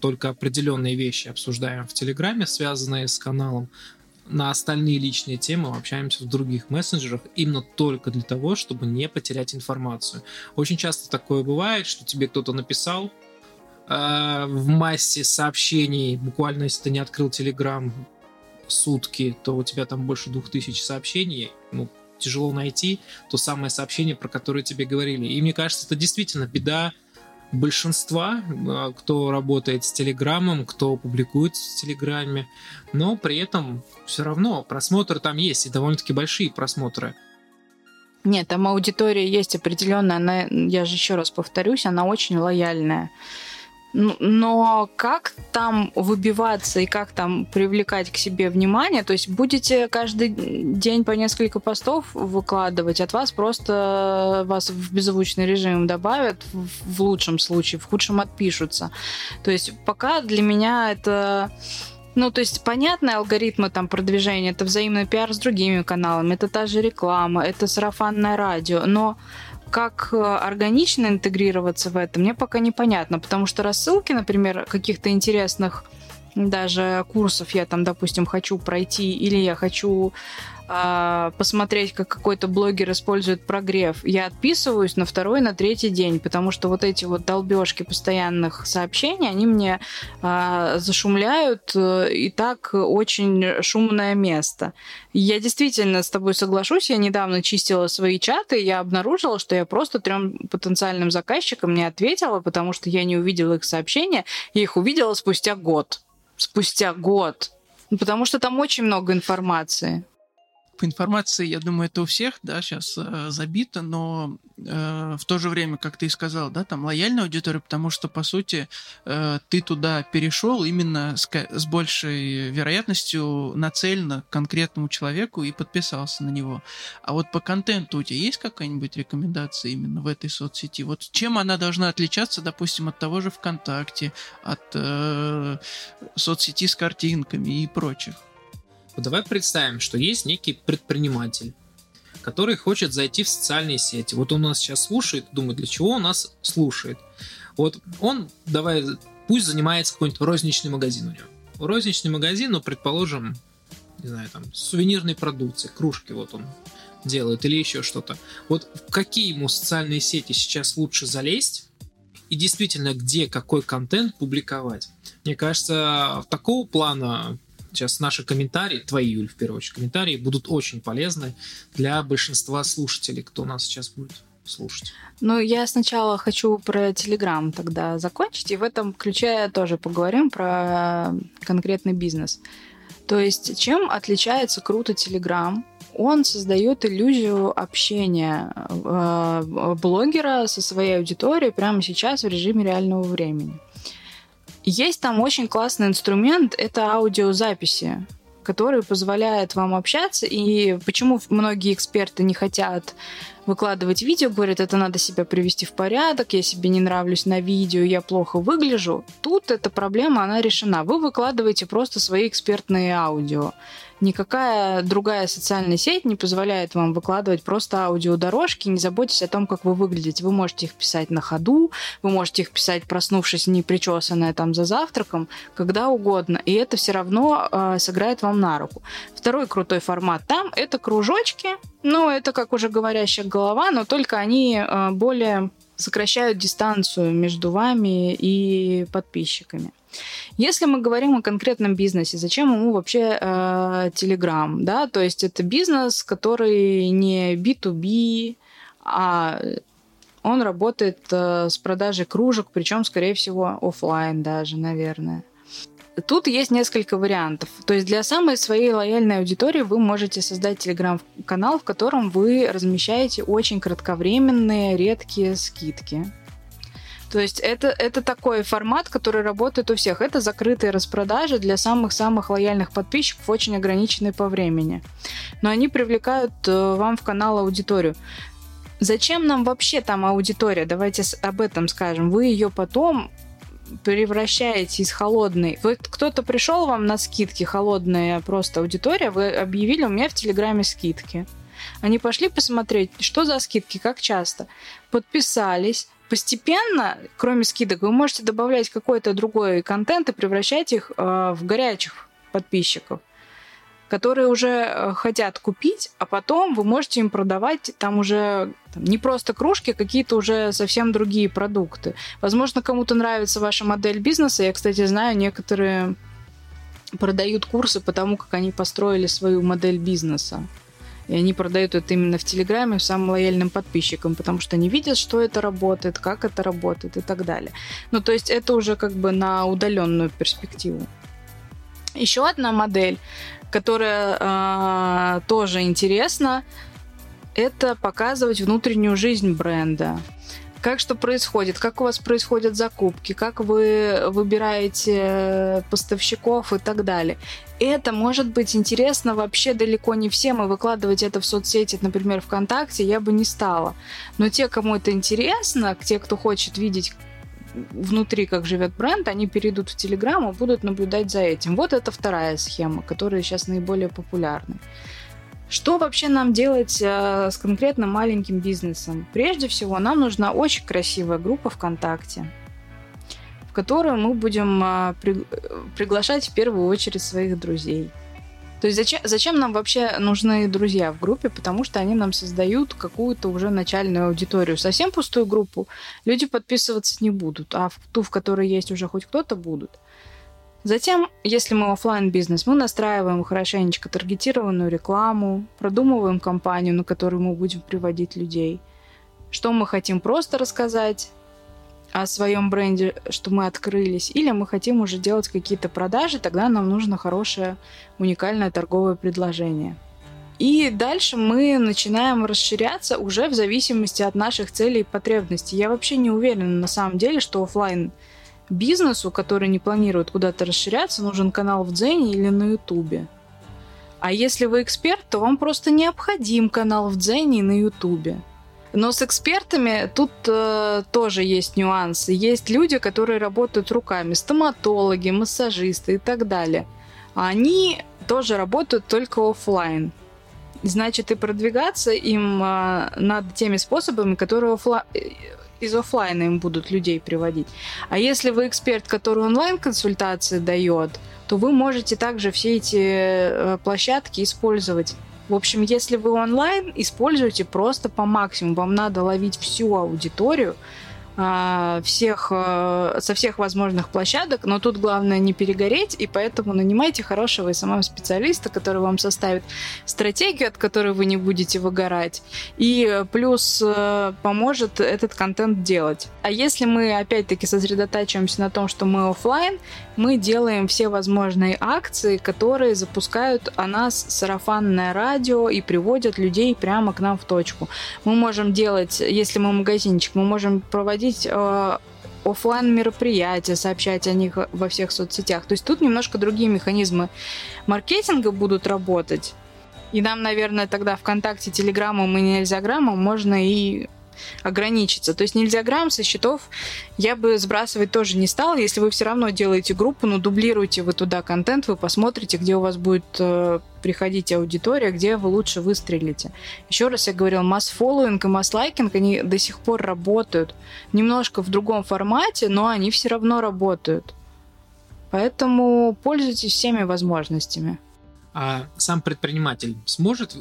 только определенные вещи обсуждаем в Телеграме, связанные с каналом. На остальные личные темы общаемся в других мессенджерах именно только для того, чтобы не потерять информацию. Очень часто такое бывает, что тебе кто-то написал, Э, в массе сообщений, буквально если ты не открыл Телеграм сутки, то у тебя там больше двух тысяч сообщений, ну, тяжело найти то самое сообщение, про которое тебе говорили. И мне кажется, это действительно беда большинства, э, кто работает с Телеграмом, кто публикует в Телеграме, но при этом все равно просмотры там есть, и довольно-таки большие просмотры. Нет, там аудитория есть определенная, она, я же еще раз повторюсь, она очень лояльная. Но как там выбиваться и как там привлекать к себе внимание? То есть будете каждый день по несколько постов выкладывать, от вас просто вас в беззвучный режим добавят в лучшем случае, в худшем отпишутся. То есть пока для меня это... Ну, то есть понятные алгоритмы там продвижения, это взаимный пиар с другими каналами, это та же реклама, это сарафанное радио, но как э, органично интегрироваться в это, мне пока непонятно, потому что рассылки, например, каких-то интересных даже курсов я там, допустим, хочу пройти, или я хочу а, посмотреть, как какой-то блогер использует прогрев, я отписываюсь на второй, на третий день, потому что вот эти вот долбежки постоянных сообщений, они мне а, зашумляют, э, и так очень шумное место. Я действительно с тобой соглашусь, я недавно чистила свои чаты, я обнаружила, что я просто трем потенциальным заказчикам не ответила, потому что я не увидела их сообщения, я их увидела спустя год. Спустя год. Потому что там очень много информации по информации, я думаю, это у всех, да, сейчас э, забито, но э, в то же время, как ты и сказал, да, там лояльная аудитория, потому что, по сути, э, ты туда перешел именно с, с большей вероятностью нацеленно к конкретному человеку и подписался на него. А вот по контенту у тебя есть какая-нибудь рекомендация именно в этой соцсети? Вот чем она должна отличаться, допустим, от того же ВКонтакте, от э, соцсети с картинками и прочих? Вот давай представим, что есть некий предприниматель, который хочет зайти в социальные сети. Вот он нас сейчас слушает, думает, для чего он нас слушает. Вот он, давай, пусть занимается какой-нибудь розничный магазин у него. Розничный магазин, ну, предположим, не знаю, там, сувенирной продукции, кружки вот он делает или еще что-то. Вот в какие ему социальные сети сейчас лучше залезть и действительно где какой контент публиковать. Мне кажется, такого плана Сейчас наши комментарии, твои, Юль, в первую очередь, комментарии будут очень полезны для большинства слушателей, кто нас сейчас будет слушать. Ну, я сначала хочу про Телеграм тогда закончить, и в этом ключе тоже поговорим про конкретный бизнес. То есть, чем отличается круто Телеграм? Он создает иллюзию общения э, блогера со своей аудиторией прямо сейчас в режиме реального времени. Есть там очень классный инструмент, это аудиозаписи который позволяет вам общаться. И почему многие эксперты не хотят выкладывать видео, говорят, это надо себя привести в порядок, я себе не нравлюсь на видео, я плохо выгляжу. Тут эта проблема, она решена. Вы выкладываете просто свои экспертные аудио. Никакая другая социальная сеть не позволяет вам выкладывать просто аудиодорожки, не заботьтесь о том, как вы выглядите. Вы можете их писать на ходу, вы можете их писать, проснувшись не причесанная там за завтраком, когда угодно, и это все равно э, сыграет вам на руку. Второй крутой формат там — это кружочки, ну, это как уже говорящая голова, но только они э, более сокращают дистанцию между вами и подписчиками. Если мы говорим о конкретном бизнесе, зачем ему вообще э, Telegram? Да? То есть это бизнес, который не B2B, а он работает э, с продажей кружек, причем, скорее всего, офлайн даже, наверное. Тут есть несколько вариантов. То есть для самой своей лояльной аудитории вы можете создать телеграм-канал, в котором вы размещаете очень кратковременные, редкие скидки. То есть это, это такой формат, который работает у всех. Это закрытые распродажи для самых-самых лояльных подписчиков, очень ограниченные по времени. Но они привлекают э, вам в канал аудиторию. Зачем нам вообще там аудитория? Давайте об этом скажем. Вы ее потом превращаете из холодной. Вот кто-то пришел вам на скидки, холодная просто аудитория, вы объявили у меня в Телеграме скидки. Они пошли посмотреть, что за скидки, как часто. Подписались, постепенно, кроме скидок, вы можете добавлять какой-то другой контент и превращать их э, в горячих подписчиков, которые уже э, хотят купить, а потом вы можете им продавать там уже там, не просто кружки, а какие-то уже совсем другие продукты. Возможно, кому-то нравится ваша модель бизнеса. Я, кстати, знаю, некоторые продают курсы по тому, как они построили свою модель бизнеса. И они продают это именно в Телеграме самым лояльным подписчикам, потому что они видят, что это работает, как это работает и так далее. Ну, то есть это уже как бы на удаленную перспективу. Еще одна модель, которая э, тоже интересна, это показывать внутреннюю жизнь бренда как что происходит, как у вас происходят закупки, как вы выбираете поставщиков и так далее. Это может быть интересно вообще далеко не всем, и выкладывать это в соцсети, например, ВКонтакте, я бы не стала. Но те, кому это интересно, те, кто хочет видеть внутри, как живет бренд, они перейдут в Телеграм и будут наблюдать за этим. Вот это вторая схема, которая сейчас наиболее популярна. Что вообще нам делать э, с конкретно маленьким бизнесом? Прежде всего, нам нужна очень красивая группа ВКонтакте, в которую мы будем а, при, приглашать в первую очередь своих друзей. То есть зачем, зачем нам вообще нужны друзья в группе? Потому что они нам создают какую-то уже начальную аудиторию. Совсем пустую группу люди подписываться не будут, а в ту, в которой есть уже хоть кто-то, будут. Затем, если мы офлайн бизнес, мы настраиваем хорошенечко таргетированную рекламу, продумываем кампанию, на которую мы будем приводить людей. Что мы хотим просто рассказать, о своем бренде, что мы открылись, или мы хотим уже делать какие-то продажи, тогда нам нужно хорошее уникальное торговое предложение. И дальше мы начинаем расширяться уже в зависимости от наших целей и потребностей. Я вообще не уверена на самом деле, что офлайн бизнесу, который не планирует куда-то расширяться, нужен канал в Дзене или на Ютубе. А если вы эксперт, то вам просто необходим канал в Дзене и на Ютубе. Но с экспертами тут э, тоже есть нюансы. Есть люди, которые работают руками, стоматологи, массажисты и так далее. Они тоже работают только офлайн. Значит, и продвигаться им э, надо теми способами, которые офла... Э, из офлайна им будут людей приводить. А если вы эксперт, который онлайн-консультации дает, то вы можете также все эти э, площадки использовать в общем, если вы онлайн, используйте просто по максимуму. Вам надо ловить всю аудиторию, всех, э, со всех возможных площадок, но тут главное не перегореть, и поэтому нанимайте хорошего SMM-специалиста, который вам составит стратегию, от которой вы не будете выгорать, и плюс э, поможет этот контент делать. А если мы опять-таки сосредотачиваемся на том, что мы офлайн, мы делаем все возможные акции, которые запускают о нас сарафанное радио и приводят людей прямо к нам в точку. Мы можем делать, если мы магазинчик, мы можем проводить э, офлайн мероприятия, сообщать о них во всех соцсетях. То есть тут немножко другие механизмы маркетинга будут работать. И нам, наверное, тогда ВКонтакте, Телеграмом и Нельзяграммом можно и ограничиться. То есть нельзя грамм со счетов я бы сбрасывать тоже не стала. Если вы все равно делаете группу, ну, дублируете вы туда контент, вы посмотрите, где у вас будет э, приходить аудитория, где вы лучше выстрелите. Еще раз я говорила, масс-фоллоуинг и масс-лайкинг, они до сих пор работают. Немножко в другом формате, но они все равно работают. Поэтому пользуйтесь всеми возможностями. А сам предприниматель сможет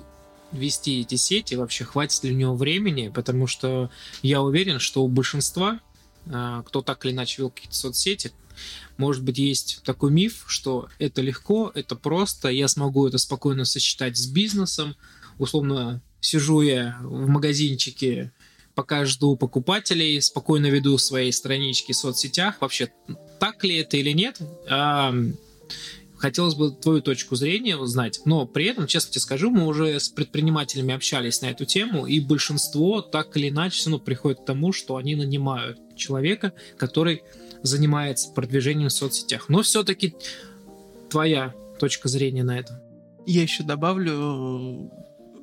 вести эти сети, вообще хватит ли у него времени, потому что я уверен, что у большинства, а, кто так или иначе вел какие-то соцсети, может быть, есть такой миф, что это легко, это просто, я смогу это спокойно сочетать с бизнесом. Условно, сижу я в магазинчике, пока жду покупателей, спокойно веду свои странички в соцсетях. Вообще, так ли это или нет? Хотелось бы твою точку зрения узнать, но при этом, честно тебе скажу, мы уже с предпринимателями общались на эту тему, и большинство так или иначе равно приходит к тому, что они нанимают человека, который занимается продвижением в соцсетях. Но все-таки твоя точка зрения на это. Я еще добавлю,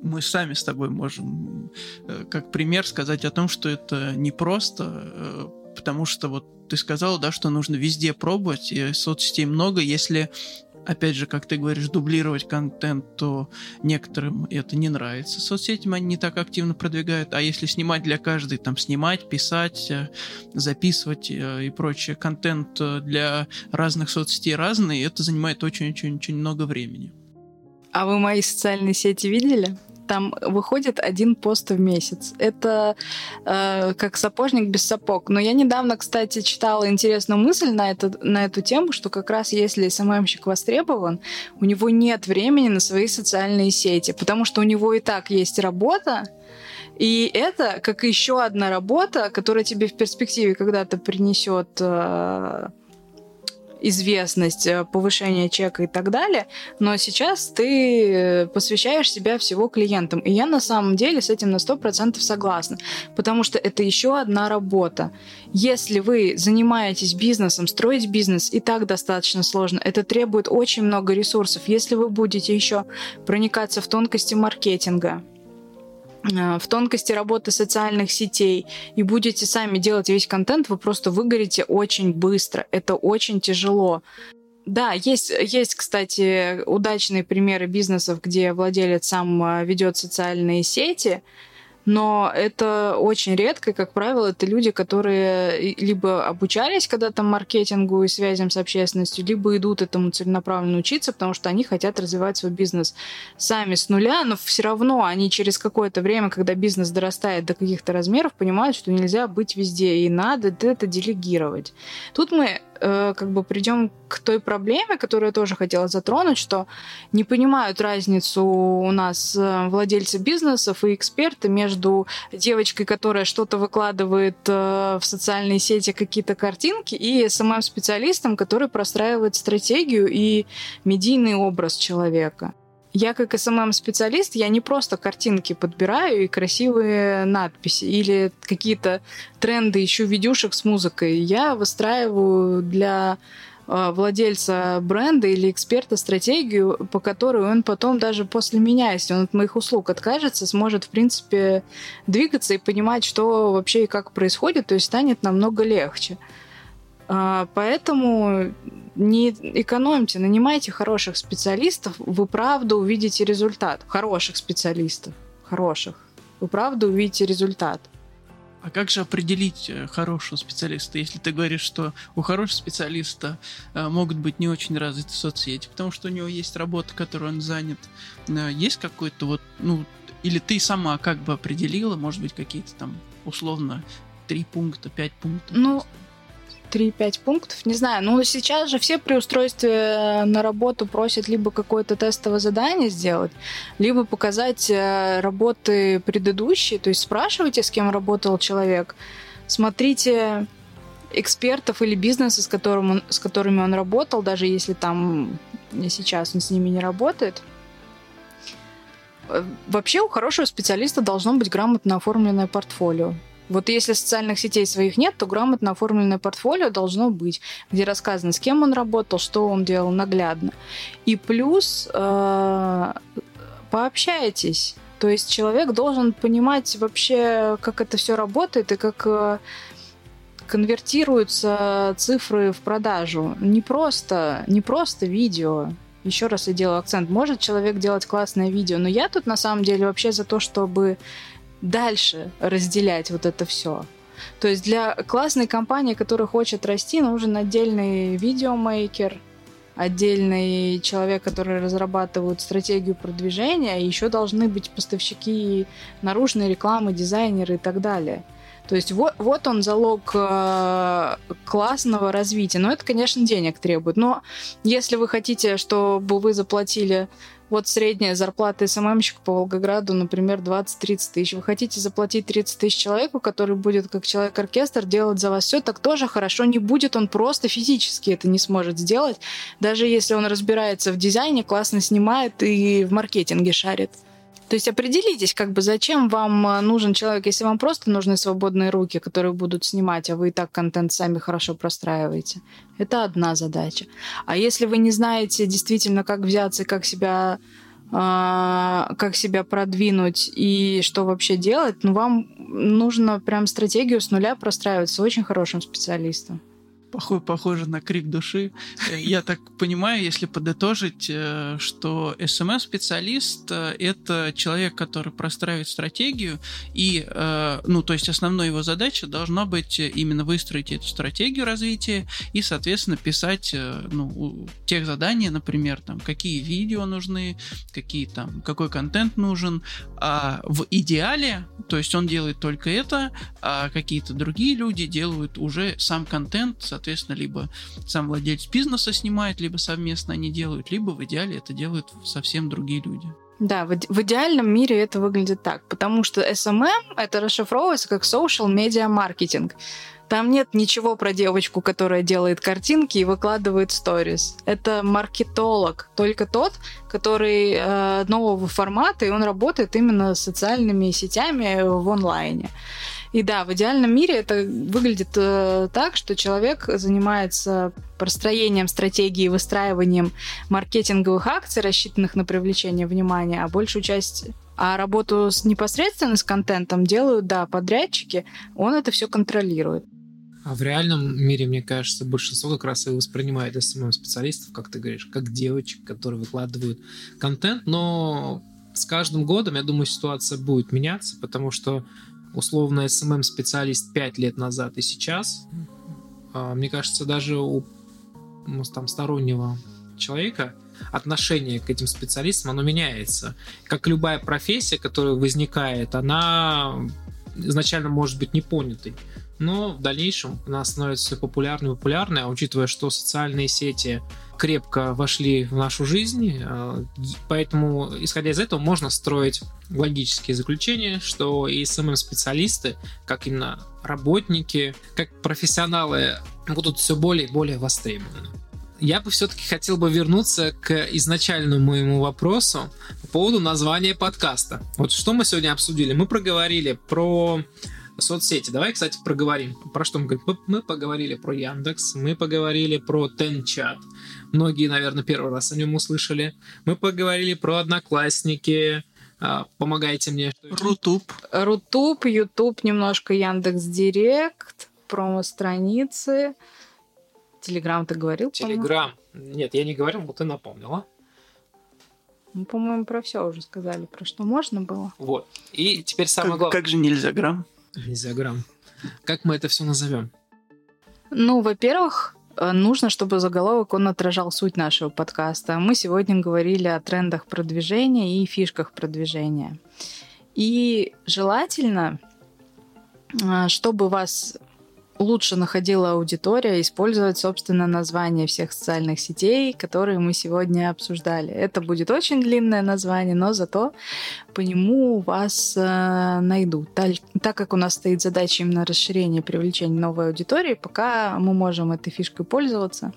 мы сами с тобой можем э, как пример сказать о том, что это не просто, э, потому что вот ты сказал, да, что нужно везде пробовать, и соцсетей много. Если, опять же, как ты говоришь, дублировать контент, то некоторым это не нравится. Соцсетям они не так активно продвигают, а если снимать для каждой, там, снимать, писать, э, записывать э, и прочее, контент э, для разных соцсетей разный, это занимает очень-очень-очень много времени. А вы мои социальные сети видели? Там выходит один пост в месяц. Это э, как сапожник без сапог. Но я недавно, кстати, читала интересную мысль на, это, на эту тему, что как раз если СММщик востребован, у него нет времени на свои социальные сети, потому что у него и так есть работа, и это как еще одна работа, которая тебе в перспективе когда-то принесет э, известность, э, повышение чека и так далее, но сейчас ты э, посвящаешь себя всего клиентам. И я на самом деле с этим на 100% согласна, потому что это еще одна работа. Если вы занимаетесь бизнесом, строить бизнес и так достаточно сложно, это требует очень много ресурсов. Если вы будете еще проникаться в тонкости маркетинга, в тонкости работы социальных сетей и будете сами делать весь контент, вы просто выгорите очень быстро. Это очень тяжело. Да, есть, есть, кстати, удачные примеры бизнесов, где владелец сам э, ведет социальные сети, но это очень редко, и, как правило, это люди, которые либо обучались когда-то маркетингу и связям с общественностью, либо идут этому целенаправленно учиться, потому что они хотят развивать свой бизнес сами с нуля, но все равно они через какое-то время, когда бизнес дорастает до каких-то размеров, понимают, что нельзя быть везде, и надо это делегировать. Тут мы э, как бы придем к той проблеме, которую я тоже хотела затронуть, что не понимают разницу у нас э, владельцы бизнесов и эксперты между девочкой, которая что-то выкладывает э, в социальные сети, какие-то картинки, и самым специалистом, который простраивает стратегию и медийный образ человека. Я как СММ-специалист, я не просто картинки подбираю и красивые надписи или какие-то тренды ищу видюшек с музыкой. Я выстраиваю для а, владельца бренда или эксперта стратегию, по которой он потом даже после меня, если он от моих услуг откажется, сможет, в принципе, двигаться и понимать, что вообще и как происходит, то есть станет намного легче. А, поэтому не экономьте, нанимайте хороших специалистов, вы правда увидите результат. Хороших специалистов, хороших. Вы правда увидите результат. А как же определить э, хорошего специалиста, если ты говоришь, что у хорошего специалиста э, могут быть не очень развиты соцсети, потому что у него есть работа, которой он занят, э, есть какой-то вот, ну, или ты сама как бы определила, может быть, какие-то там условно три пункта, пять пунктов? Ну, 3-5 пунктов. Не знаю, ну сейчас же все при устройстве э, на работу просят либо какое-то тестовое задание сделать, либо показать э, работы предыдущие. То есть спрашивайте, с кем работал человек, смотрите экспертов или бизнеса, с, которым он, с которыми он работал, даже если там сейчас он с ними не работает. Э, вообще у хорошего специалиста должно быть грамотно оформленное портфолио. Вот если социальных сетей своих нет, то грамотно оформленное портфолио должно быть, где рассказано, с кем он работал, что он делал наглядно. И плюс э, пообщайтесь. То есть человек должен понимать вообще, как это все работает и как э, конвертируются цифры в продажу. Не просто, не просто видео. Еще раз я делаю акцент. Может человек делать классное видео, но я тут на самом деле вообще за то, чтобы дальше разделять вот это все. То есть для классной компании, которая хочет расти, нужен отдельный видеомейкер, отдельный человек, который разрабатывает стратегию продвижения, и еще должны быть поставщики наружной рекламы, дизайнеры и так далее. То есть вот, вот он залог э, классного развития. Но это, конечно, денег требует. Но если вы хотите, чтобы вы заплатили вот средняя зарплата СММщика по Волгограду, например, 20-30 тысяч. Вы хотите заплатить 30 тысяч человеку, который будет как человек-оркестр делать за вас все, так тоже хорошо не будет. Он просто физически это не сможет сделать. Даже если он разбирается в дизайне, классно снимает и в маркетинге шарит. То есть определитесь, как бы зачем вам э, нужен человек, если вам просто нужны свободные руки, которые будут снимать, а вы и так контент сами хорошо простраиваете. Это одна задача. А если вы не знаете действительно, как взяться, как себя а, как себя продвинуть и что вообще делать, ну, вам нужно прям стратегию с нуля простраивать с очень хорошим специалистом похоже, похоже на крик души. Э, я так понимаю, если подытожить, э, что SMM-специалист э, — это человек, который простраивает стратегию, и, ну, то есть основной его задача должна быть именно выстроить эту стратегию развития и, соответственно, писать, ну, тех задания, например, там, какие видео нужны, какие там, какой контент нужен, а в идеале, то есть он делает только это, а какие-то другие люди делают уже сам контент, соответственно, либо сам владелец бизнеса снимает, либо совместно они делают, либо в идеале это делают совсем другие люди. Да, в, в идеальном мире это выглядит так, потому что SMM это расшифровывается как social media marketing. Там нет ничего про девочку, которая делает картинки и выкладывает сторис. Это маркетолог, только тот, который э, нового формата, и он работает именно с социальными сетями в онлайне. И да, в идеальном мире это выглядит э, так, что человек занимается простроением стратегии, выстраиванием маркетинговых акций, рассчитанных на привлечение внимания, а большую часть а работу с, непосредственно с контентом делают, да, подрядчики, он это все контролирует. А в реальном мире, мне кажется, большинство как раз и воспринимает СММ-специалистов, как ты говоришь, как девочек, которые выкладывают контент, но с каждым годом, я думаю, ситуация будет меняться, потому что условно СММ-специалист 5 лет назад и сейчас, а, мне кажется, даже у ну, там, стороннего человека отношение к этим специалистам, оно меняется. Как любая профессия, которая возникает, она изначально может быть непонятой. Но в дальнейшем она становится все популярной и популярной, а учитывая, что социальные сети крепко вошли в нашу жизнь, э, поэтому, исходя из этого, можно строить логические заключения, что и СММ-специалисты, как именно работники, как профессионалы, будут все более и более востребованы. Я бы все-таки хотел бы вернуться к изначальному моему вопросу по поводу названия подкаста. Вот что мы сегодня обсудили? Мы проговорили про соцсети. Давай, кстати, проговорим. Про что мы говорим? Мы поговорили про Яндекс, мы поговорили про Тенчат. Многие, наверное, первый раз о нем услышали. Мы поговорили про Одноклассники, а, помогайте мне. Рутуб. Рутуб, Ютуб, немножко Яндекс Директ, промо-страницы. Телеграм ты говорил? Телеграм. Нет, я не говорил, вот ты напомнила. Мы, по-моему, про все уже сказали, про что можно было. Вот. И теперь самое как, главное. Как же нельзя грамм? Нельзя грамм. Как мы это все назовем? Ну, во-первых, э, нужно, чтобы заголовок он отражал суть нашего подкаста. Мы сегодня говорили о трендах продвижения и фишках продвижения. И желательно, э, чтобы вас лучше находила аудитория использовать, собственно, название всех социальных сетей, которые мы сегодня обсуждали. Это будет очень длинное название, но зато по нему вас э, найдут. Так, так как у нас стоит задача именно расширения привлечения новой аудитории, пока мы можем этой фишкой пользоваться.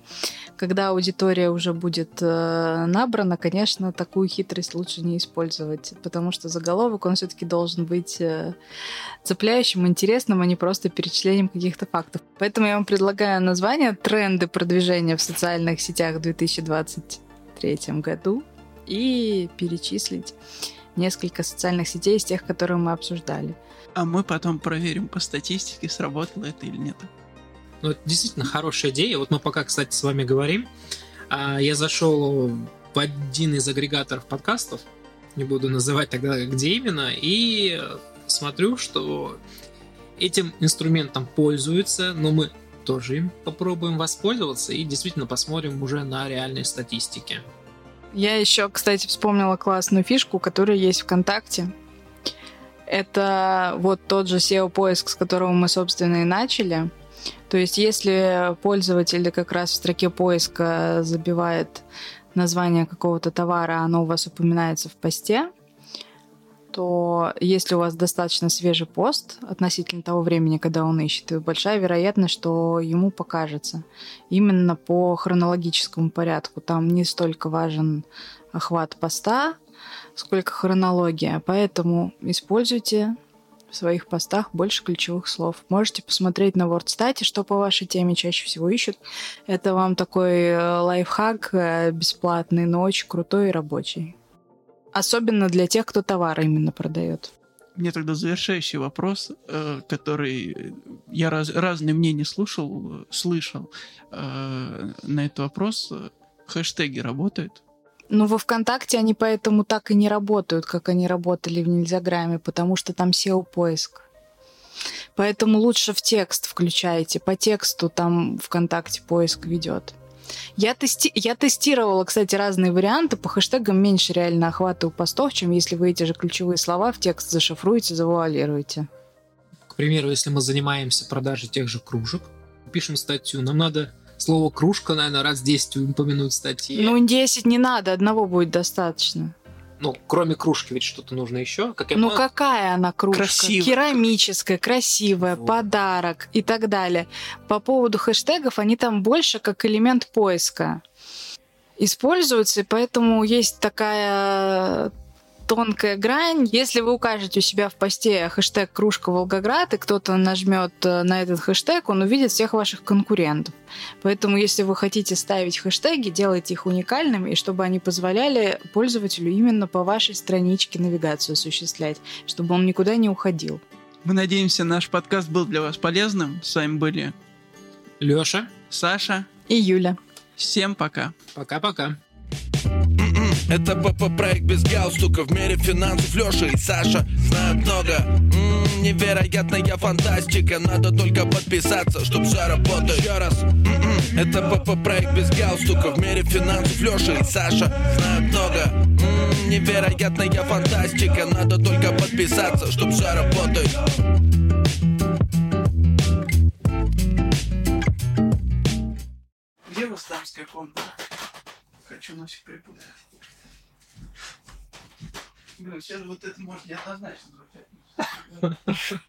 Когда аудитория уже будет э, набрана, конечно, такую хитрость лучше не использовать, потому что заголовок, он все-таки должен быть э, цепляющим, интересным, а не просто перечислением каких-то фактов. Поэтому я вам предлагаю название «Тренды продвижения в социальных сетях в 2023 году» и перечислить несколько социальных сетей из тех, которые мы обсуждали. А мы потом проверим по статистике, сработало это или нет. Ну, это действительно хорошая идея. Вот мы пока, кстати, с вами говорим. А, я зашел в один из агрегаторов подкастов, не буду называть тогда, где именно, и смотрю, что этим инструментом пользуются, но мы тоже им попробуем воспользоваться и действительно посмотрим уже на реальные статистики. Я еще, кстати, вспомнила классную фишку, которая есть ВКонтакте. Это вот тот же SEO-поиск, с которого мы, собственно, и начали. То есть, если пользователь как раз в строке поиска забивает название какого-то товара, оно у вас упоминается в посте, то если у вас достаточно свежий пост относительно того времени, когда он ищет, большая вероятность, что ему покажется. Именно по хронологическому порядку. Там не столько важен охват поста, сколько хронология. Поэтому используйте в своих постах больше ключевых слов. Можете посмотреть на WordStat, что по вашей теме чаще всего ищут. Это вам такой э, лайфхак э, бесплатный, но очень крутой и рабочий. Особенно для тех, кто товар именно продает. Мне тогда завершающий вопрос, э, который я раз, разные мнения слушал, слышал э, на этот вопрос. Хэштеги работают? Ну, во ВКонтакте они поэтому так и не работают, как они работали в Нельзяграме, потому что там SEO-поиск. Поэтому лучше в текст включайте. По тексту там ВКонтакте поиск ведет. Я, тести... я тестировала, кстати, разные варианты. По хэштегам меньше реально охвата у постов, чем если вы эти же ключевые слова в текст зашифруете, завуалируете. К примеру, если мы занимаемся продажей тех же кружек, пишем статью, нам надо слово кружка, наверное, раз 10 упомянуть в статье. Ну, 10 не надо, одного будет достаточно. Ну, кроме кружки ведь что-то нужно еще. Как я ну, понял, какая она кружка? Красивая. Керамическая, красивая, Вот. подарок и так далее. По поводу хэштегов, они там больше как элемент поиска используются, и поэтому есть такая тонкая грань. Если вы укажете у себя в посте хэштег «Кружка Волгоград», и кто-то нажмет э, на этот хэштег, он увидит всех ваших конкурентов. Поэтому, если вы хотите ставить хэштеги, делайте их уникальными, и чтобы они позволяли пользователю именно по вашей страничке навигацию осуществлять, чтобы он никуда не уходил. Мы надеемся, наш подкаст был для вас полезным. С вами были Леша, Саша. И Юля. Всем пока. пока-пока. М-м, Это ПП проект без галстука. В мире финансов Леша и Саша знают много. М-м, Невероятная фантастика. Надо только подписаться, чтоб все работало Еще раз. М-м, Это ПП проект без галстука. В мире финансов Леша и Саша знают много. М-м, Невероятная фантастика. Надо только подписаться, чтоб все работает. Где дамская комната? Хочу носик припутать. Блин, сейчас вот это может неоднозначно звучать.